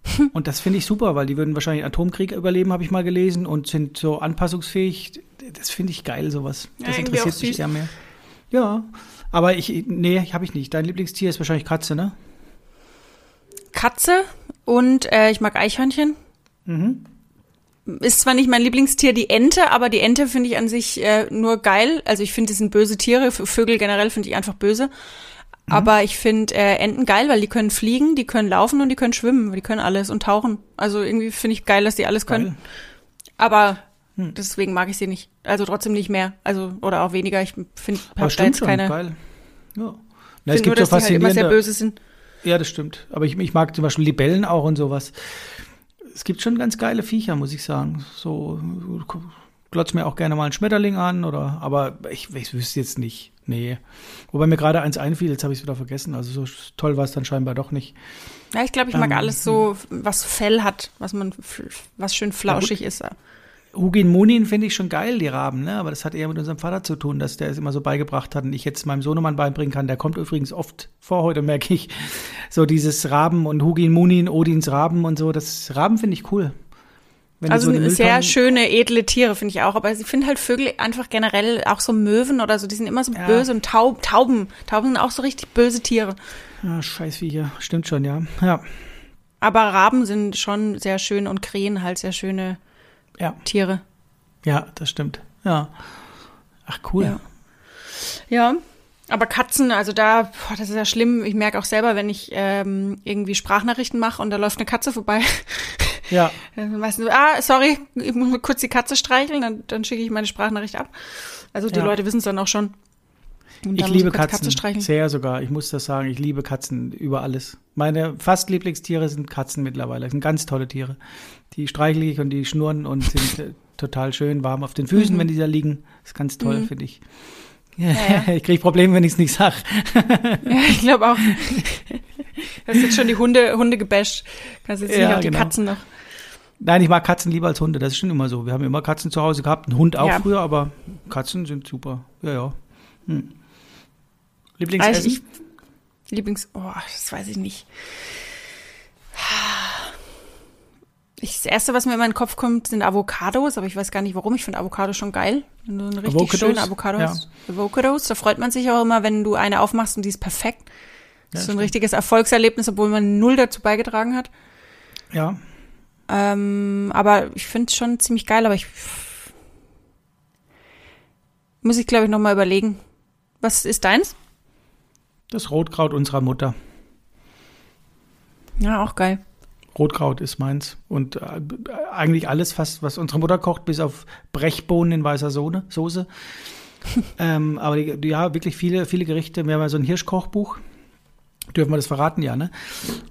S1: Und das finde ich super, weil die würden wahrscheinlich Atomkrieg überleben, habe ich mal gelesen, und sind so anpassungsfähig. Das finde ich geil, sowas. Das
S2: Ja,
S1: interessiert mich
S2: süß.
S1: eher mehr. Ja, aber ich, nee, habe ich nicht. Dein Lieblingstier ist wahrscheinlich Katze, ne?
S2: Katze und äh, ich mag Eichhörnchen.
S1: Mhm.
S2: Ist zwar nicht mein Lieblingstier die Ente, aber die Ente finde ich an sich äh, nur geil. Also ich finde, die sind böse Tiere. Vögel generell finde ich einfach böse.
S1: Mhm.
S2: Aber ich finde äh, Enten geil, weil die können fliegen, die können laufen und die können schwimmen. Die können alles und tauchen. Also irgendwie finde ich geil, dass die alles können.
S1: Geil.
S2: Aber
S1: Hm.
S2: deswegen mag ich sie nicht. Also trotzdem nicht mehr. Also oder auch weniger. Ich finde, habe da jetzt keine.
S1: geil. Ja. Na, es
S2: finde nur,
S1: gibt so
S2: dass die halt immer sehr
S1: faszinierende.
S2: böse sind.
S1: Ja, das stimmt. Aber ich, ich mag zum Beispiel Libellen auch und sowas. Es gibt schon ganz geile Viecher, muss ich sagen. So glotz mir auch gerne mal einen Schmetterling an oder, aber ich, ich wüsste jetzt nicht. Nee. Wobei mir gerade eins einfiel, jetzt habe ich es wieder vergessen. Also so toll war es dann scheinbar doch nicht.
S2: Ja, ich glaube, ich mag
S1: Ähm,
S2: alles so, was Fell hat, was man, was schön flauschig ist.
S1: Hugin Munin finde ich schon geil, die Raben, ne? Aber das hat eher mit unserem Vater zu tun, dass der es immer so beigebracht hat und ich jetzt meinem Sohnemann beibringen kann. Der kommt übrigens oft vor heute, merke ich. So dieses Raben und Hugin Munin, Odins Raben und so. Das Raben finde ich cool. Wenn
S2: Also
S1: die
S2: sehr schöne, edle Tiere, finde ich auch. Aber ich finde halt Vögel einfach generell, auch so Möwen oder so, die sind immer so
S1: Ja.
S2: böse und Taub, Tauben. Tauben sind auch so richtig böse Tiere.
S1: Ja, scheiß Viecher. Stimmt schon, ja. Ja.
S2: Aber Raben sind schon sehr schön und Krähen halt sehr schöne
S1: Ja,
S2: Tiere.
S1: ja, das stimmt. Ja. Ach, cool.
S2: Ja. Ja. Aber Katzen, also da, boah, das ist ja schlimm. Ich merke auch selber, wenn ich ähm, irgendwie Sprachnachrichten mache und da läuft eine Katze vorbei.
S1: Ja.
S2: Dann weißt du, ah, sorry, ich muss mal kurz die Katze streicheln, dann, dann schicke ich meine Sprachnachricht ab. Also die
S1: Ja.
S2: Leute wissen es dann auch schon.
S1: Ich liebe Katzen.
S2: streicheln.
S1: Sehr sogar. Ich muss das sagen. Ich liebe Katzen über alles. Meine fast Lieblingstiere sind Katzen mittlerweile. Das sind ganz tolle Tiere. Die streichle ich und die schnurren und sind äh, total schön warm auf den Füßen,
S2: Mhm.
S1: wenn die da liegen. ist ganz toll,
S2: Mhm.
S1: finde ich.
S2: ja.
S1: ich kriege Probleme, wenn ich es nicht sag.
S2: Ja, ich glaube auch. Du hast jetzt schon die Hunde, Hunde gebasht. Kannst jetzt
S1: Ja,
S2: nicht auf die
S1: genau.
S2: Katzen noch.
S1: Nein, ich mag Katzen lieber als Hunde. Das ist schon immer so. Wir haben immer Katzen zu Hause gehabt. Einen Hund auch
S2: Ja.
S1: früher, aber Katzen sind super. Ja, ja. Hm.
S2: Also
S1: Lieblingsessen?
S2: ich, Lieblings, oh, das weiß ich nicht. Ich, das erste, was mir in meinen Kopf kommt, sind Avocados, aber ich weiß gar nicht warum. Ich finde Avocado schon geil. Wenn du eine richtig
S1: Avocados?
S2: schöne Avocado hast. Avocados, da freut man sich auch immer, wenn du eine aufmachst und die ist perfekt. Das
S1: Ja,
S2: ist so ein
S1: stimmt.
S2: richtiges Erfolgserlebnis, obwohl man null dazu beigetragen hat.
S1: ja.
S2: Ähm, aber ich finde es schon ziemlich geil, aber ich muss ich, glaube ich, nochmal überlegen. Was ist deins?
S1: Das Rotkraut unserer Mutter.
S2: Ja, auch geil.
S1: Rotkraut ist meins. Und äh, eigentlich alles fast, was unsere Mutter kocht, bis auf Brechbohnen in weißer Sohne, Soße. ähm, aber die, ja, wirklich viele, viele Gerichte. Wir haben ja so ein Hirschkochbuch. Dürfen wir das verraten, ja, ne?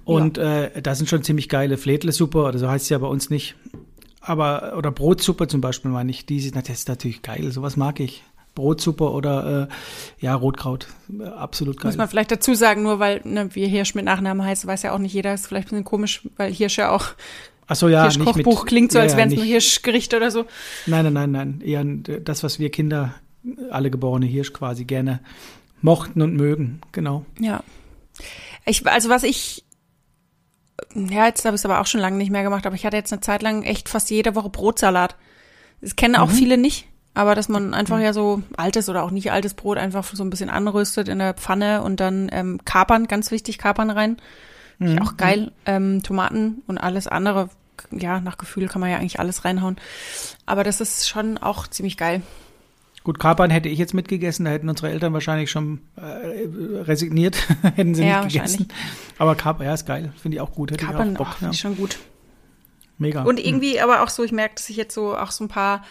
S1: Und äh, da sind schon ziemlich geile Fledlesuppe, oder so heißt es ja bei uns nicht. Aber, oder Brotsuppe zum Beispiel, meine ich. Die sind, das ist natürlich geil, sowas mag ich. Brotsuppe oder äh, ja, Rotkraut. Absolut geil.
S2: Muss man vielleicht dazu sagen, nur weil ne, wir Hirsch mit Nachnamen heißt, weiß ja auch nicht jeder. Ist vielleicht ein bisschen komisch, weil Hirsch ja auch
S1: Ach so, ja.
S2: Hirschkochbuch klingt so, als
S1: ja,
S2: wären es nur Hirschgerichte oder so.
S1: Nein, nein, nein, nein. Eher das, was wir Kinder, alle geborene Hirsch quasi gerne mochten und mögen. Genau.
S2: Ja. Ich, also was ich, ja, jetzt habe ich es aber auch schon lange nicht mehr gemacht, aber ich hatte jetzt eine Zeit lang echt fast jede Woche Brotsalat. Das kennen auch
S1: Mhm.
S2: viele nicht, aber dass man einfach ja so altes oder auch nicht altes Brot einfach so ein bisschen anröstet in der Pfanne und dann ähm, Kapern, ganz wichtig, Kapern rein.
S1: Mhm.
S2: Auch geil. Ähm, Tomaten und alles andere, ja, nach Gefühl kann man ja eigentlich alles reinhauen. Aber das ist schon auch ziemlich geil.
S1: Gut, Kapern hätte ich jetzt mitgegessen, da hätten unsere Eltern wahrscheinlich schon äh, resigniert, hätten sie
S2: Ja,
S1: nicht gegessen. Aber Kapern, ja, ist geil. Finde ich auch gut. Hätte
S2: Kapern,
S1: ich auch
S2: oh,
S1: Bock.
S2: finde
S1: ja.
S2: schon gut.
S1: Mega.
S2: Und irgendwie aber auch so, ich merke, dass ich jetzt so auch so ein paar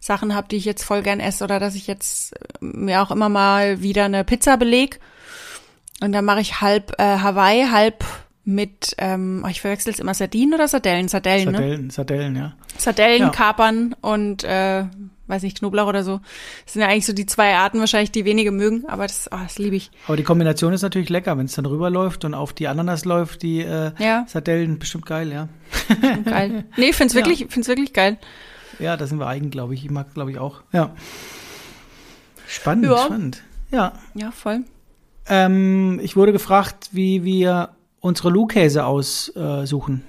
S2: Sachen habe, die ich jetzt voll gern esse oder dass ich jetzt äh, mir auch immer mal wieder eine Pizza beleg. Und dann mache ich halb äh, Hawaii, halb mit, ähm, oh, ich verwechsel es immer Sardinen oder Sardellen? Sardellen, ne?
S1: Sardellen, Sardellen, ja.
S2: Sardellen,
S1: Ja.
S2: Kapern und äh, weiß nicht, Knoblauch oder so. Das sind ja eigentlich so die zwei Arten wahrscheinlich, die wenige mögen, aber das, oh, das liebe ich.
S1: Aber die Kombination ist natürlich lecker, wenn es dann rüberläuft und auf die Ananas läuft, die äh,
S2: Ja.
S1: Sardellen, bestimmt geil, ja.
S2: Geil. Nee, ich find's
S1: Ja.
S2: wirklich, find's wirklich geil.
S1: Ja, da sind wir eigen, glaube ich. Ich mag, glaube ich, auch. Ja. Spannend,
S2: Ja.
S1: spannend. Ja.
S2: Ja, voll.
S1: Ähm, ich wurde gefragt, wie wir unsere Lukäse aussuchen.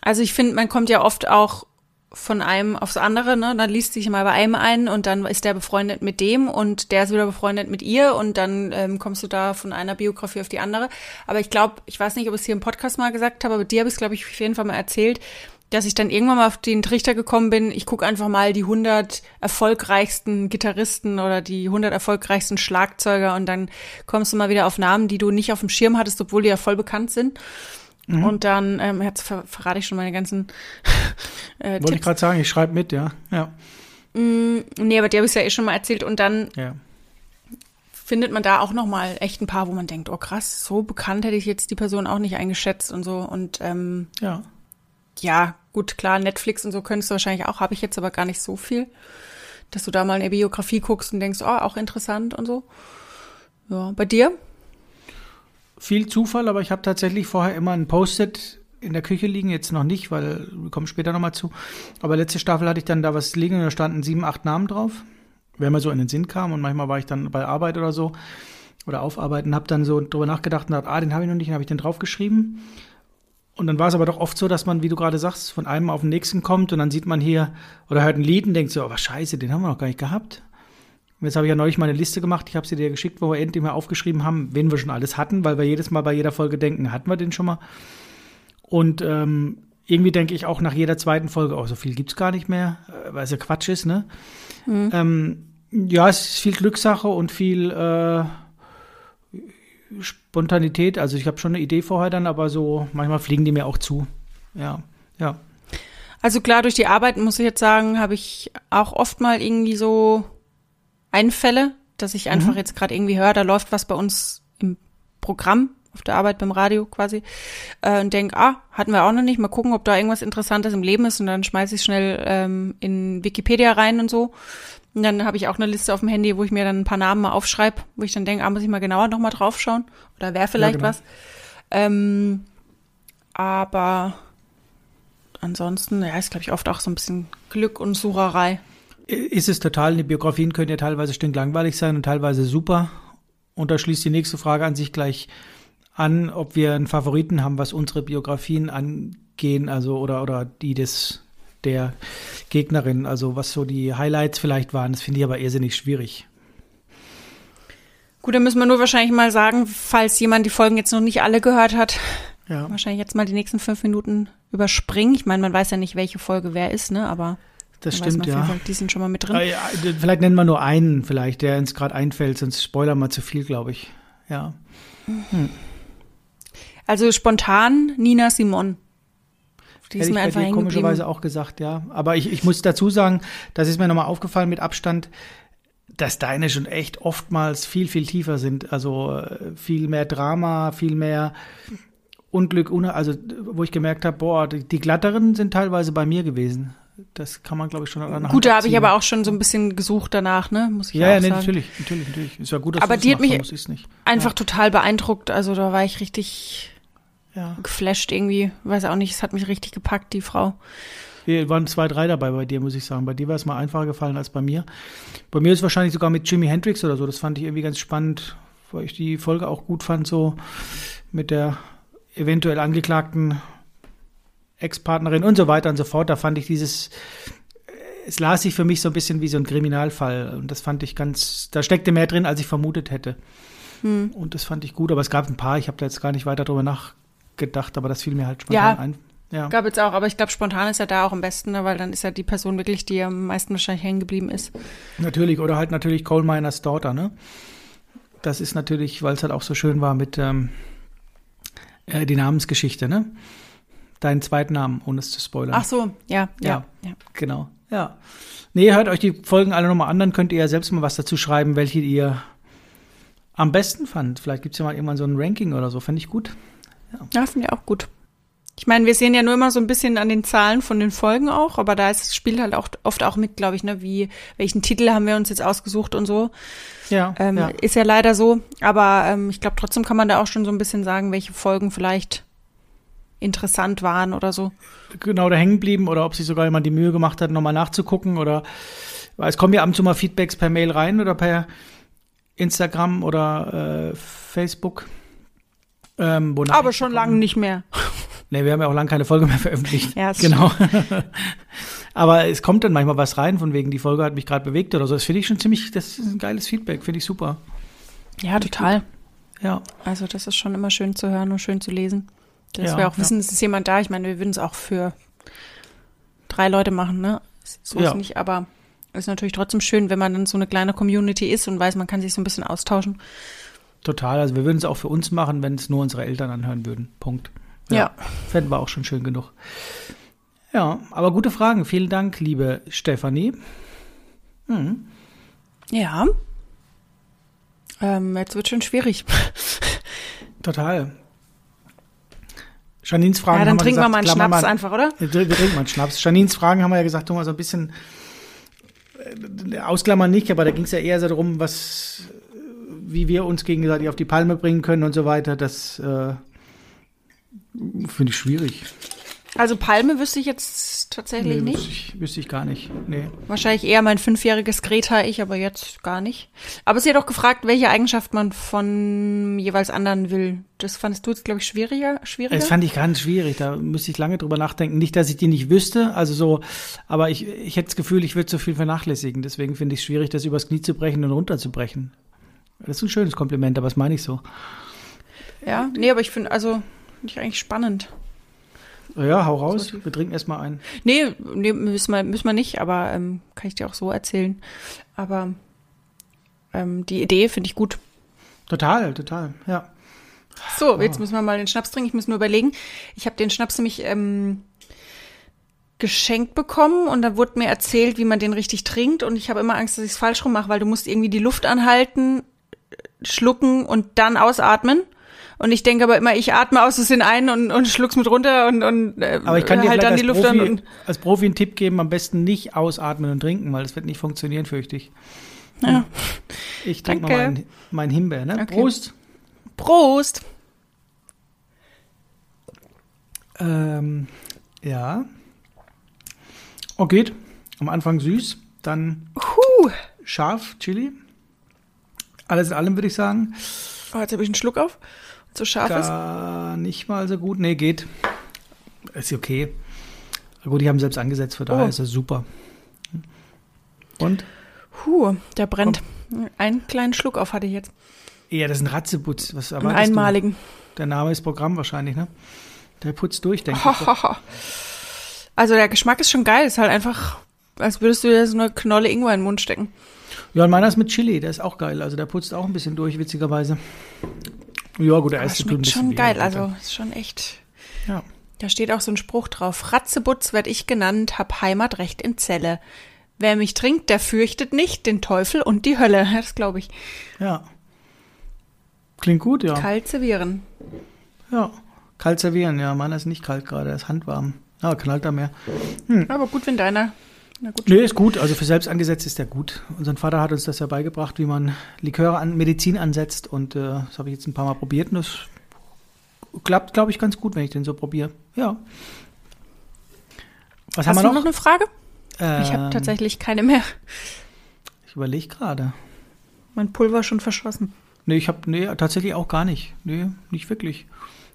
S2: Also ich finde, man kommt ja oft auch von einem aufs andere, ne? Dann liest sich mal bei einem ein und dann ist der befreundet mit dem und der ist wieder befreundet mit ihr und dann ähm, kommst du da von einer Biografie auf die andere. Aber ich glaube, ich weiß nicht, ob ich es hier im Podcast mal gesagt habe, aber dir habe ich es, glaube ich, auf jeden Fall mal erzählt, dass ich dann irgendwann mal auf den Trichter gekommen bin, ich gucke einfach mal die 100 erfolgreichsten Gitarristen oder die 100 erfolgreichsten Schlagzeuger und dann kommst du mal wieder auf Namen, die du nicht auf dem Schirm hattest, obwohl die ja voll bekannt sind. Mhm. Und dann, ähm, jetzt ver verrate ich schon meine ganzen
S1: äh, Wollte ich gerade sagen, ich schreibe mit, ja. ja.
S2: Mm, nee, aber die habe ich ja eh schon mal erzählt und dann ja. findet man da auch noch mal echt ein paar, wo man denkt, oh krass, so bekannt hätte ich jetzt die Person auch nicht eingeschätzt und so und ähm, ja. Ja, gut, klar, Netflix und so könntest du wahrscheinlich auch, habe ich jetzt aber gar nicht so viel, dass du da mal eine Biografie guckst und denkst, oh, auch interessant und so. Ja, bei dir?
S1: Viel Zufall, aber ich habe tatsächlich vorher immer ein Post-it in der Küche liegen, jetzt noch nicht, weil wir kommen später nochmal zu. Aber letzte Staffel hatte ich dann da was liegen und da standen sieben, acht Namen drauf. Wer mir so in den Sinn kam und manchmal war ich dann bei Arbeit oder so oder aufarbeiten, habe dann so drüber nachgedacht und dachte, ah, den habe ich noch nicht, den habe ich dann draufgeschrieben. Und dann war es aber doch oft so, dass man, wie du gerade sagst, von einem auf den nächsten kommt und dann sieht man hier oder hört ein Lied und denkt so, oh, was scheiße, den haben wir noch gar nicht gehabt. Und jetzt habe ich ja neulich mal eine Liste gemacht, ich habe sie dir geschickt, wo wir endlich mal aufgeschrieben haben, wen wir schon alles hatten, weil wir jedes Mal bei jeder Folge denken, hatten wir den schon mal. Und ähm, irgendwie denke ich auch nach jeder zweiten Folge, oh, so viel gibt es gar nicht mehr, äh, weil es ja Quatsch ist, ne? Mhm. Ähm, ja, es ist viel Glückssache und viel äh, Spontanität. Also ich habe schon eine Idee vorher dann, aber so manchmal fliegen die mir auch zu. Ja, ja.
S2: Also klar, durch die Arbeit muss ich jetzt sagen, habe ich auch oft mal irgendwie so Einfälle, dass ich einfach mhm. jetzt gerade irgendwie höre, da läuft was bei uns im Programm auf der Arbeit beim Radio quasi äh, und denke, ah, hatten wir auch noch nicht, mal gucken, ob da irgendwas Interessantes im Leben ist und dann schmeiße ich schnell ähm, in Wikipedia rein und so. Und dann habe ich auch eine Liste auf dem Handy, wo ich mir dann ein paar Namen mal aufschreibe, wo ich dann denke, ah, muss ich mal genauer nochmal draufschauen oder wäre vielleicht ja, genau. was. Ähm, aber ansonsten, ja, ist glaube ich oft auch so ein bisschen Glück und Sucherei
S1: ist es total, die Biografien können ja teilweise stinklangweilig sein und teilweise super. Und da schließt die nächste Frage an sich gleich an, ob wir einen Favoriten haben, was unsere Biografien angehen, also oder, oder die des der Gegnerin, also was so die Highlights vielleicht waren, das finde ich aber irrsinnig schwierig.
S2: Gut, dann müssen wir nur wahrscheinlich mal sagen, falls jemand die Folgen jetzt noch nicht alle gehört hat, ja. wahrscheinlich jetzt mal die nächsten fünf Minuten überspringen. Ich meine, man weiß ja nicht, welche Folge wer ist, ne? Aber
S1: das stimmt, ja.
S2: Fall, die sind schon mal mit drin.
S1: Ja, vielleicht nennen wir nur einen, vielleicht, der uns gerade einfällt, sonst spoilern wir zu viel, glaube ich. Ja. Hm.
S2: Also spontan Nina Simon.
S1: Die Hätte ist mir ich einfach bei dir komischerweise auch gesagt, ja. Aber ich, ich muss dazu sagen, das ist mir nochmal aufgefallen mit Abstand, dass deine schon echt oftmals viel, viel tiefer sind. Also äh, viel mehr Drama, viel mehr Unglück, also wo ich gemerkt habe, boah, die, die glatteren sind teilweise bei mir gewesen. Das kann man, glaube ich, schon
S2: an Gut, da habe ich aber auch schon so ein bisschen gesucht danach, ne?
S1: Muss ich ja, ja, nee, sagen. natürlich, natürlich, natürlich. Ist ja gut, dass
S2: aber die hat mich einfach ja. total beeindruckt. Also da war ich richtig ja. geflasht irgendwie. Weiß auch nicht, es hat mich richtig gepackt, die Frau.
S1: Hier waren zwei, drei dabei bei dir, muss ich sagen. Bei dir war es mal einfacher gefallen als bei mir. Bei mir ist es wahrscheinlich sogar mit Jimi Hendrix oder so. Das fand ich irgendwie ganz spannend, weil ich die Folge auch gut fand, so mit der eventuell Angeklagten Ex-Partnerin und so weiter und so fort. Da fand ich dieses, es las sich für mich so ein bisschen wie so ein Kriminalfall. Und das fand ich ganz, da steckte mehr drin, als ich vermutet hätte. Hm. Und das fand ich gut. Aber es gab ein paar, ich habe da jetzt gar nicht weiter drüber nachgedacht, aber das fiel mir halt
S2: spontan ja. ein. Ja. Gab jetzt auch, aber ich glaube, spontan ist ja da auch am besten, ne, weil dann ist ja die Person wirklich, die am meisten wahrscheinlich hängen geblieben ist.
S1: Natürlich, oder halt natürlich Coal Miners Daughter, ne? Das ist natürlich, weil es halt auch so schön war mit ähm, äh, die Namensgeschichte, ne? Deinen zweiten Namen, ohne es zu spoilern.
S2: Ach so, ja, ja,
S1: ja. ja. Genau, ja. Nee, hört euch die Folgen alle nochmal an, dann könnt ihr ja selbst mal was dazu schreiben, welche ihr am besten fand. Vielleicht gibt es ja mal irgendwann so ein Ranking oder so, fände ich gut.
S2: Ja, ja finde ich auch gut. Ich meine, wir sehen ja nur immer so ein bisschen an den Zahlen von den Folgen auch, aber da ist das Spiel halt auch oft auch mit, glaube ich, ne, wie welchen Titel haben wir uns jetzt ausgesucht und so. Ja, ähm, ja. Ist ja leider so, aber ähm, ich glaube, trotzdem kann man da auch schon so ein bisschen sagen, welche Folgen vielleicht interessant waren oder so.
S1: Genau, da hängen blieben oder ob sich sogar jemand die Mühe gemacht hat, nochmal nachzugucken oder es kommen ja ab und zu mal Feedbacks per Mail rein oder per Instagram oder äh, Facebook.
S2: Ähm, Aber schon lange nicht mehr.
S1: Nee, wir haben ja auch lange keine Folge mehr veröffentlicht.
S2: Ja,
S1: genau. Aber es kommt dann manchmal was rein, von wegen, die Folge hat mich gerade bewegt oder so. Das finde ich schon ziemlich, das ist ein geiles Feedback, finde ich super.
S2: Ja, total.
S1: Ja.
S2: Also das ist schon immer schön zu hören und schön zu lesen. Dass
S1: Ja,
S2: wir auch
S1: ja.
S2: wissen, es ist jemand da. Ich meine, wir würden es auch für drei Leute machen, ne? So ist
S1: Ja.
S2: nicht, aber es ist natürlich trotzdem schön, wenn man dann so eine kleine Community ist und weiß, man kann sich so ein bisschen austauschen.
S1: Total. Also wir würden es auch für uns machen, wenn es nur unsere Eltern anhören würden. Punkt.
S2: Ja.
S1: Fänden wir auch schon schön genug. Ja, aber gute Fragen. Vielen Dank, liebe Stefanie. Mhm.
S2: Ja. Ähm, jetzt wird schon schwierig.
S1: Total. Janins Fragen
S2: ja, dann
S1: haben wir
S2: trinken wir
S1: gesagt,
S2: mal einen Schnaps einfach, oder?
S1: Wir, wir trinken mal einen Schnaps. Janins Fragen haben wir ja gesagt, wir so ein bisschen äh, ausklammern nicht, aber da ging es ja eher so darum, was, wie wir uns gegenseitig auf die Palme bringen können und so weiter. Das äh, finde ich schwierig.
S2: Also Palme wüsste ich jetzt tatsächlich
S1: Nee,
S2: nicht.
S1: Wüsste ich, wüsste ich gar nicht. Nee.
S2: Wahrscheinlich eher mein fünfjähriges Greta, ich aber jetzt gar nicht. Aber sie hat auch gefragt, welche Eigenschaft man von jeweils anderen will. Das fandest du jetzt, glaube ich, schwieriger. schwieriger?
S1: Das fand ich ganz schwierig. Da müsste ich lange drüber nachdenken. Nicht, dass ich die nicht wüsste, also so, aber ich, ich hätte das Gefühl, ich würde so viel vernachlässigen. Deswegen finde ich es schwierig, das übers Knie zu brechen und runterzubrechen. Das ist ein schönes Kompliment, aber das meine ich so.
S2: ja, nee, aber ich finde, also, finde ich eigentlich spannend.
S1: Ja, hau raus.
S2: So.
S1: Wir trinken erstmal ein.
S2: Nee, nee müssen, wir, müssen wir nicht, aber ähm, kann ich dir auch so erzählen. Aber ähm, die Idee finde ich gut.
S1: Total, total, ja.
S2: So, jetzt müssen wir mal den Schnaps trinken. Ich muss nur überlegen. Ich habe den Schnaps nämlich ähm, geschenkt bekommen und da wurde mir erzählt, wie man den richtig trinkt. Und ich habe immer Angst, dass ich es falsch rum mache, weil du musst irgendwie die Luft anhalten, schlucken und dann ausatmen. Und ich denke aber immer, ich atme aus Versehen ein und, und schluck's mit runter und, und äh,
S1: Aber ich kann dir
S2: halt dann
S1: als,
S2: die Luft
S1: Profi,
S2: an. Und,
S1: als Profi einen Tipp geben, am besten nicht ausatmen und trinken, weil das wird nicht funktionieren, fürchte ich.
S2: ja.
S1: Ich trinke mal meinen mein Himbeer, ne?
S2: Okay.
S1: Prost.
S2: Prost!
S1: Ähm, ja. Oh, geht. Am Anfang süß, dann
S2: Huh.
S1: scharf, Chili. Alles in allem würde ich sagen.
S2: Oh, jetzt habe ich einen Schluck auf. So scharf ist.
S1: Gar nicht mal so gut. Nee, geht. Ist okay. Gut, die haben selbst angesetzt, für daher
S2: Oh.
S1: ist das super. Und?
S2: Huh, der brennt. Einen kleinen Schluck auf hatte ich jetzt.
S1: Ja, das ist ein Ratzeputz. Was
S2: Einen
S1: erwartest
S2: einmaligen.
S1: du? Der Name ist Programm wahrscheinlich, ne? Der putzt durch, denke ich.
S2: Also der Geschmack ist schon geil. Ist halt einfach, als würdest du dir so eine Knolle Ingwer in den Mund stecken.
S1: Ja, und meiner ist mit Chili, der ist auch geil. Also der putzt auch ein bisschen durch, witzigerweise. Ja, gut, der tut ein
S2: schmeckt
S1: bisschen
S2: schon geil. Also ist schon echt.
S1: Ja.
S2: Da steht auch so ein Spruch drauf. Ratzebutz werd ich genannt, hab Heimatrecht in Zelle. Wer mich trinkt, der fürchtet nicht den Teufel und die Hölle. Das glaube ich.
S1: Ja. Klingt gut, ja.
S2: Kalt servieren.
S1: Ja. Kalt servieren, ja. Meiner ist nicht kalt gerade, er ist handwarm. Ja, knallt da mehr.
S2: Aber gut, wenn deiner. Na gut.
S1: Nee, ist gut. Also für selbst angesetzt ist der gut. Unser Vater hat uns das ja beigebracht, wie man Liköre an Medizin ansetzt. Und äh, das habe ich jetzt ein paar Mal probiert und das klappt, glaube ich, ganz gut, wenn ich den so probiere. Ja. Was
S2: Hast
S1: haben
S2: du
S1: wir
S2: noch
S1: noch?
S2: eine Frage? ich
S1: Ähm,
S2: habe tatsächlich keine mehr.
S1: Ich überlege gerade.
S2: Mein Pulver schon verschossen.
S1: Nee, ich habe nee, tatsächlich auch gar nicht. Nee, nicht wirklich.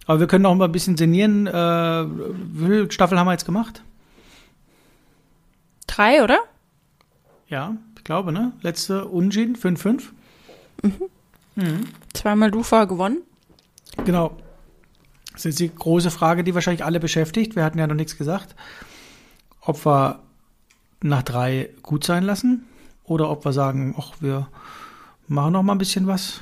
S1: Aber wir können noch mal ein bisschen sinnieren. Äh, wie viele Staffeln haben wir jetzt gemacht?
S2: Drei, oder?
S1: Ja, ich glaube, ne? Letzte Unjin, 5-5.
S2: Zweimal Dufa gewonnen.
S1: Genau. Das ist die große Frage, die wahrscheinlich alle beschäftigt. Wir hatten ja noch nichts gesagt. Ob wir nach drei gut sein lassen oder ob wir sagen, ach, wir machen noch mal ein bisschen was.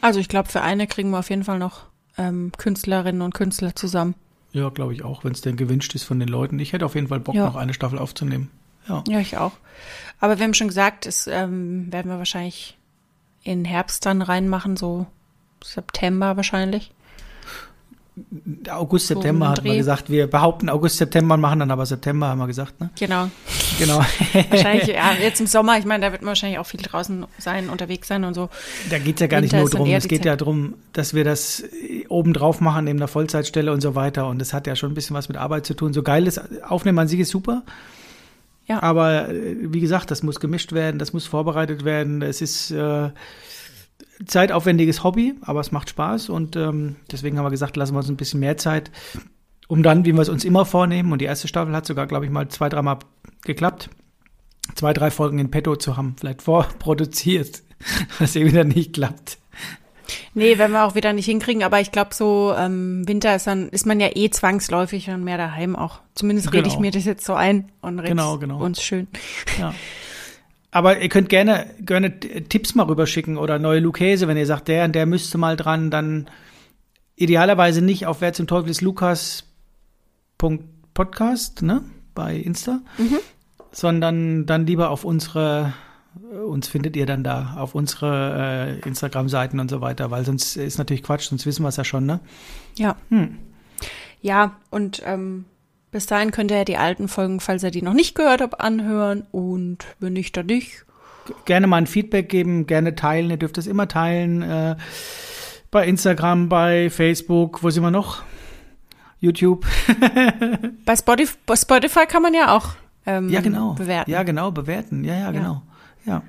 S2: Also ich glaube, für eine kriegen wir auf jeden Fall noch ähm, Künstlerinnen und Künstler zusammen.
S1: Ja, glaube ich auch, wenn es denn gewünscht ist von den Leuten. Ich hätte auf jeden Fall Bock,
S2: Ja.
S1: noch eine Staffel aufzunehmen. Ja.
S2: Ja, ich auch. Aber wir haben schon gesagt, das ähm, werden wir wahrscheinlich in Herbst dann reinmachen, so September wahrscheinlich.
S1: August,
S2: So
S1: September hatten wir
S2: Dreh.
S1: gesagt. Wir behaupten August, September und machen dann aber September, haben wir gesagt, ne?
S2: Genau.
S1: Genau.
S2: Wahrscheinlich, ja, jetzt im Sommer, ich meine, da wird man wahrscheinlich auch viel draußen sein, unterwegs sein und so.
S1: Da geht es ja gar nicht
S2: Winter
S1: nur
S2: ist dann
S1: drum. Es geht
S2: Zeit.
S1: ja darum, dass wir das obendrauf machen neben der Vollzeitstelle und so weiter. Und das hat ja schon ein bisschen was mit Arbeit zu tun. So geiles Aufnehmen an sich ist super.
S2: Ja.
S1: Aber äh, wie gesagt, das muss gemischt werden, das muss vorbereitet werden. Es ist, äh, zeitaufwendiges Hobby, aber es macht Spaß und ähm, deswegen haben wir gesagt, lassen wir uns ein bisschen mehr Zeit, um dann, wie wir es uns immer vornehmen, und die erste Staffel hat sogar, glaube ich, mal zwei, dreimal geklappt, zwei, drei Folgen in petto zu haben, vielleicht vorproduziert, was eben wieder nicht klappt.
S2: Nee, werden wir auch wieder nicht hinkriegen, aber ich glaube, so ähm, Winter ist dann, ist man ja eh zwangsläufig und mehr daheim auch. Zumindest rede ich
S1: Genau.
S2: mir das jetzt so ein und rede
S1: Genau, genau.
S2: uns schön.
S1: Ja. Aber ihr könnt gerne, gerne Tipps mal rüberschicken oder neue Lucchese, wenn ihr sagt, der und der müsste mal dran, dann idealerweise nicht auf wer zum Teufel ist Lukas Podcast, ne, bei Insta, sondern dann lieber auf unsere, uns findet ihr dann da, auf unsere äh, Instagram-Seiten und so weiter, weil sonst ist natürlich Quatsch, sonst wissen wir es ja schon, ne?
S2: Ja.
S1: Hm.
S2: Ja, und ähm, bis dahin könnt ihr ja die alten Folgen, falls ihr die noch nicht gehört habt, anhören. Und wenn nicht, dann nicht.
S1: gerne mal ein Feedback geben, gerne teilen. Ihr dürft es immer teilen. Äh, bei Instagram, bei Facebook, wo sind wir noch? YouTube.
S2: Bei Spotify, bei Spotify kann man ja auch ähm,
S1: Ja, genau.
S2: bewerten.
S1: Ja, genau, bewerten. Ja, ja, genau. Ja.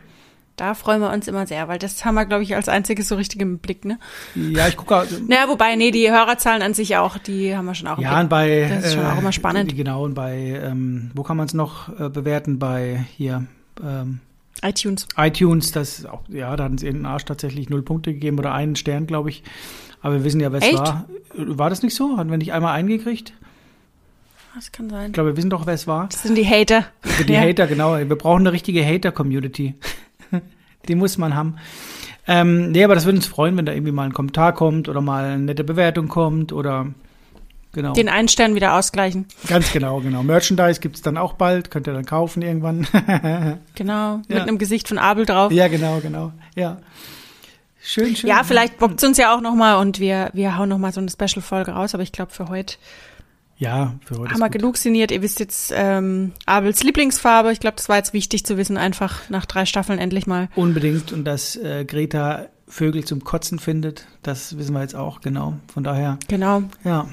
S2: Da freuen wir uns immer sehr, weil das haben wir, glaube ich, als einziges so richtig im Blick, ne?
S1: Ja, ich gucke.
S2: Naja, wobei, nee, die Hörerzahlen an sich auch, die haben wir schon auch im
S1: Ja,
S2: Blick.
S1: und bei.
S2: Das ist schon auch immer spannend.
S1: Genau, und bei, ähm, wo kann man es noch äh, bewerten? Bei hier. Ähm,
S2: iTunes.
S1: iTunes, das auch, ja, da hatten sie in den Arsch tatsächlich null Punkte gegeben oder einen Stern, glaube ich. Aber wir wissen ja, wer es war. War das nicht so? Hatten wir nicht einmal eingekriegt?
S2: Das kann sein.
S1: Ich glaube, wir wissen doch, wer es war.
S2: Das sind die Hater.
S1: Für die
S2: Ja.
S1: Hater, genau. Wir brauchen eine richtige Hater-Community. die muss man haben. Ähm, nee, aber das würde uns freuen, wenn da irgendwie mal ein Kommentar kommt oder mal eine nette Bewertung kommt oder genau.
S2: Den einen Stern wieder ausgleichen.
S1: Ganz genau, genau. Merchandise gibt's dann auch bald, könnt ihr dann kaufen irgendwann.
S2: Genau. Mit
S1: Ja.
S2: einem Gesicht von Abel drauf.
S1: ja, genau, genau. Ja. Schön, schön.
S2: Ja, vielleicht bockt's uns ja auch nochmal und wir, wir hauen nochmal so eine Special-Folge raus, aber ich glaube, für heute
S1: Ja, für heute.
S2: haben wir genug sinniert. Ihr wisst jetzt ähm, Abels Lieblingsfarbe. Ich glaube, das war jetzt wichtig zu wissen, einfach nach drei Staffeln endlich mal.
S1: Unbedingt. Und dass äh, Greta Vögel zum Kotzen findet, das wissen wir jetzt auch, genau. Von daher,
S2: Genau.
S1: ja.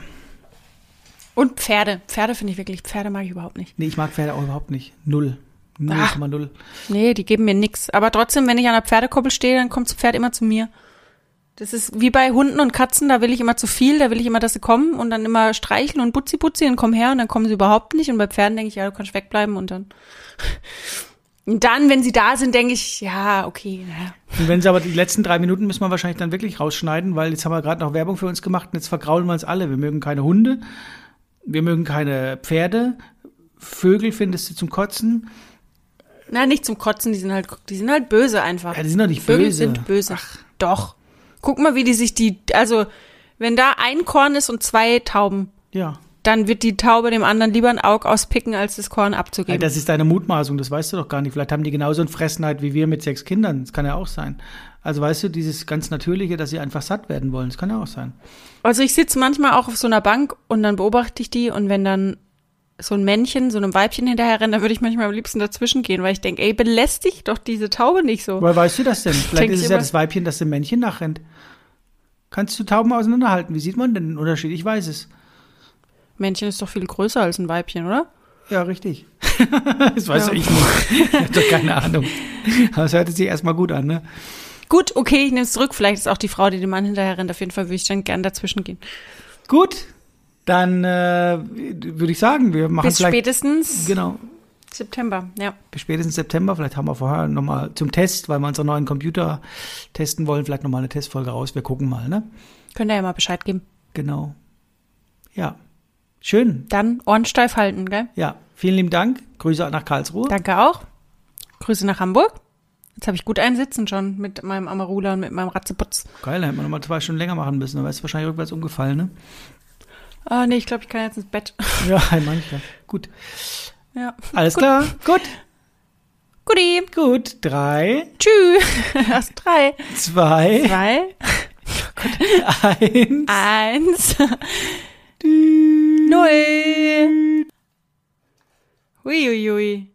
S2: Und Pferde. Pferde finde ich wirklich, Pferde mag ich überhaupt nicht.
S1: Nee, ich mag Pferde auch überhaupt nicht. Null.
S2: Ah.
S1: 0,0.
S2: Nee, die geben mir nix. Aber trotzdem, wenn ich an der Pferdekoppel stehe, dann kommt das Pferd immer zu mir. Das ist wie bei Hunden und Katzen, da will ich immer zu viel, da will ich immer, dass sie kommen und dann immer streicheln und butzi butzi und komm her und dann kommen sie überhaupt nicht. Und bei Pferden denke ich, ja, du kannst wegbleiben und dann. Und dann, wenn sie da sind, denke ich, ja, okay, naja.
S1: Und wenn sie aber die letzten drei Minuten müssen wir wahrscheinlich dann wirklich rausschneiden, weil jetzt haben wir gerade noch Werbung für uns gemacht und jetzt vergraulen wir uns alle. Wir mögen keine Hunde, wir mögen keine Pferde, Vögel findest du zum Kotzen.
S2: Na, nicht zum Kotzen, die sind halt, die sind halt böse einfach.
S1: Ja, die sind doch nicht
S2: Vögel
S1: böse.
S2: sind böse. Doch. Guck mal, wie die sich die, also, wenn da ein Korn ist und zwei Tauben,
S1: Ja.
S2: dann wird die Taube dem anderen lieber ein Auge auspicken, als das Korn abzugeben.
S1: Das ist deine Mutmaßung, das weißt du doch gar nicht. Vielleicht haben die genauso ein Fressenheit wie wir mit sechs Kindern. Das kann ja auch sein. Also weißt du, dieses ganz Natürliche, dass sie einfach satt werden wollen, das kann ja auch sein.
S2: Also ich sitze manchmal auch auf so einer Bank und dann beobachte ich die und wenn dann so ein Männchen, so einem Weibchen hinterher rennt, dann würde ich manchmal am liebsten dazwischen gehen, weil ich denke, ey, belästig doch diese Taube nicht so.
S1: Woher weißt du das denn? Vielleicht ist es ja das Weibchen, das dem Männchen nachrennt. Kannst du Tauben auseinanderhalten? Wie sieht man denn den Unterschied? Ich weiß es.
S2: Männchen ist doch viel größer als ein Weibchen, oder?
S1: Ja, richtig. das weiß
S2: Ja.
S1: ich nicht. Ich habe doch keine Ahnung. Aber es hört sich erstmal gut an, ne?
S2: Gut, okay, ich nehme es zurück. Vielleicht ist auch die Frau, die dem Mann hinterher rennt. Auf jeden Fall würde ich dann gern dazwischen gehen.
S1: Gut, dann äh, würde ich sagen, wir machen
S2: Bis
S1: vielleicht
S2: spätestens
S1: genau
S2: September, ja.
S1: bis spätestens September. Vielleicht haben wir vorher nochmal zum Test, weil wir unseren neuen Computer testen wollen, vielleicht nochmal eine Testfolge raus. Wir gucken mal, ne?
S2: Könnt ihr ja mal Bescheid geben.
S1: Genau. Ja. Schön.
S2: Dann Ohren steif halten, gell?
S1: Ja. Vielen lieben Dank. Grüße nach Karlsruhe.
S2: Danke auch. Grüße nach Hamburg. Jetzt habe ich gut einen Sitzen schon mit meinem Amarula und mit meinem Ratzeputz.
S1: Geil, da hätten wir nochmal zwei Stunden länger machen müssen. Dann wäre es wahrscheinlich rückwärts umgefallen, ne?
S2: Ah, nee, ich glaube, ich kann jetzt ins Bett.
S1: Ja, manchmal. Gut.
S2: Ja.
S1: Alles klar. Gut.
S2: Guti.
S1: Gut. Drei,
S2: Tschüss. Erst drei,
S1: zwei,
S2: zwei,
S1: eins.
S2: eins, null. Hui, hui, hui.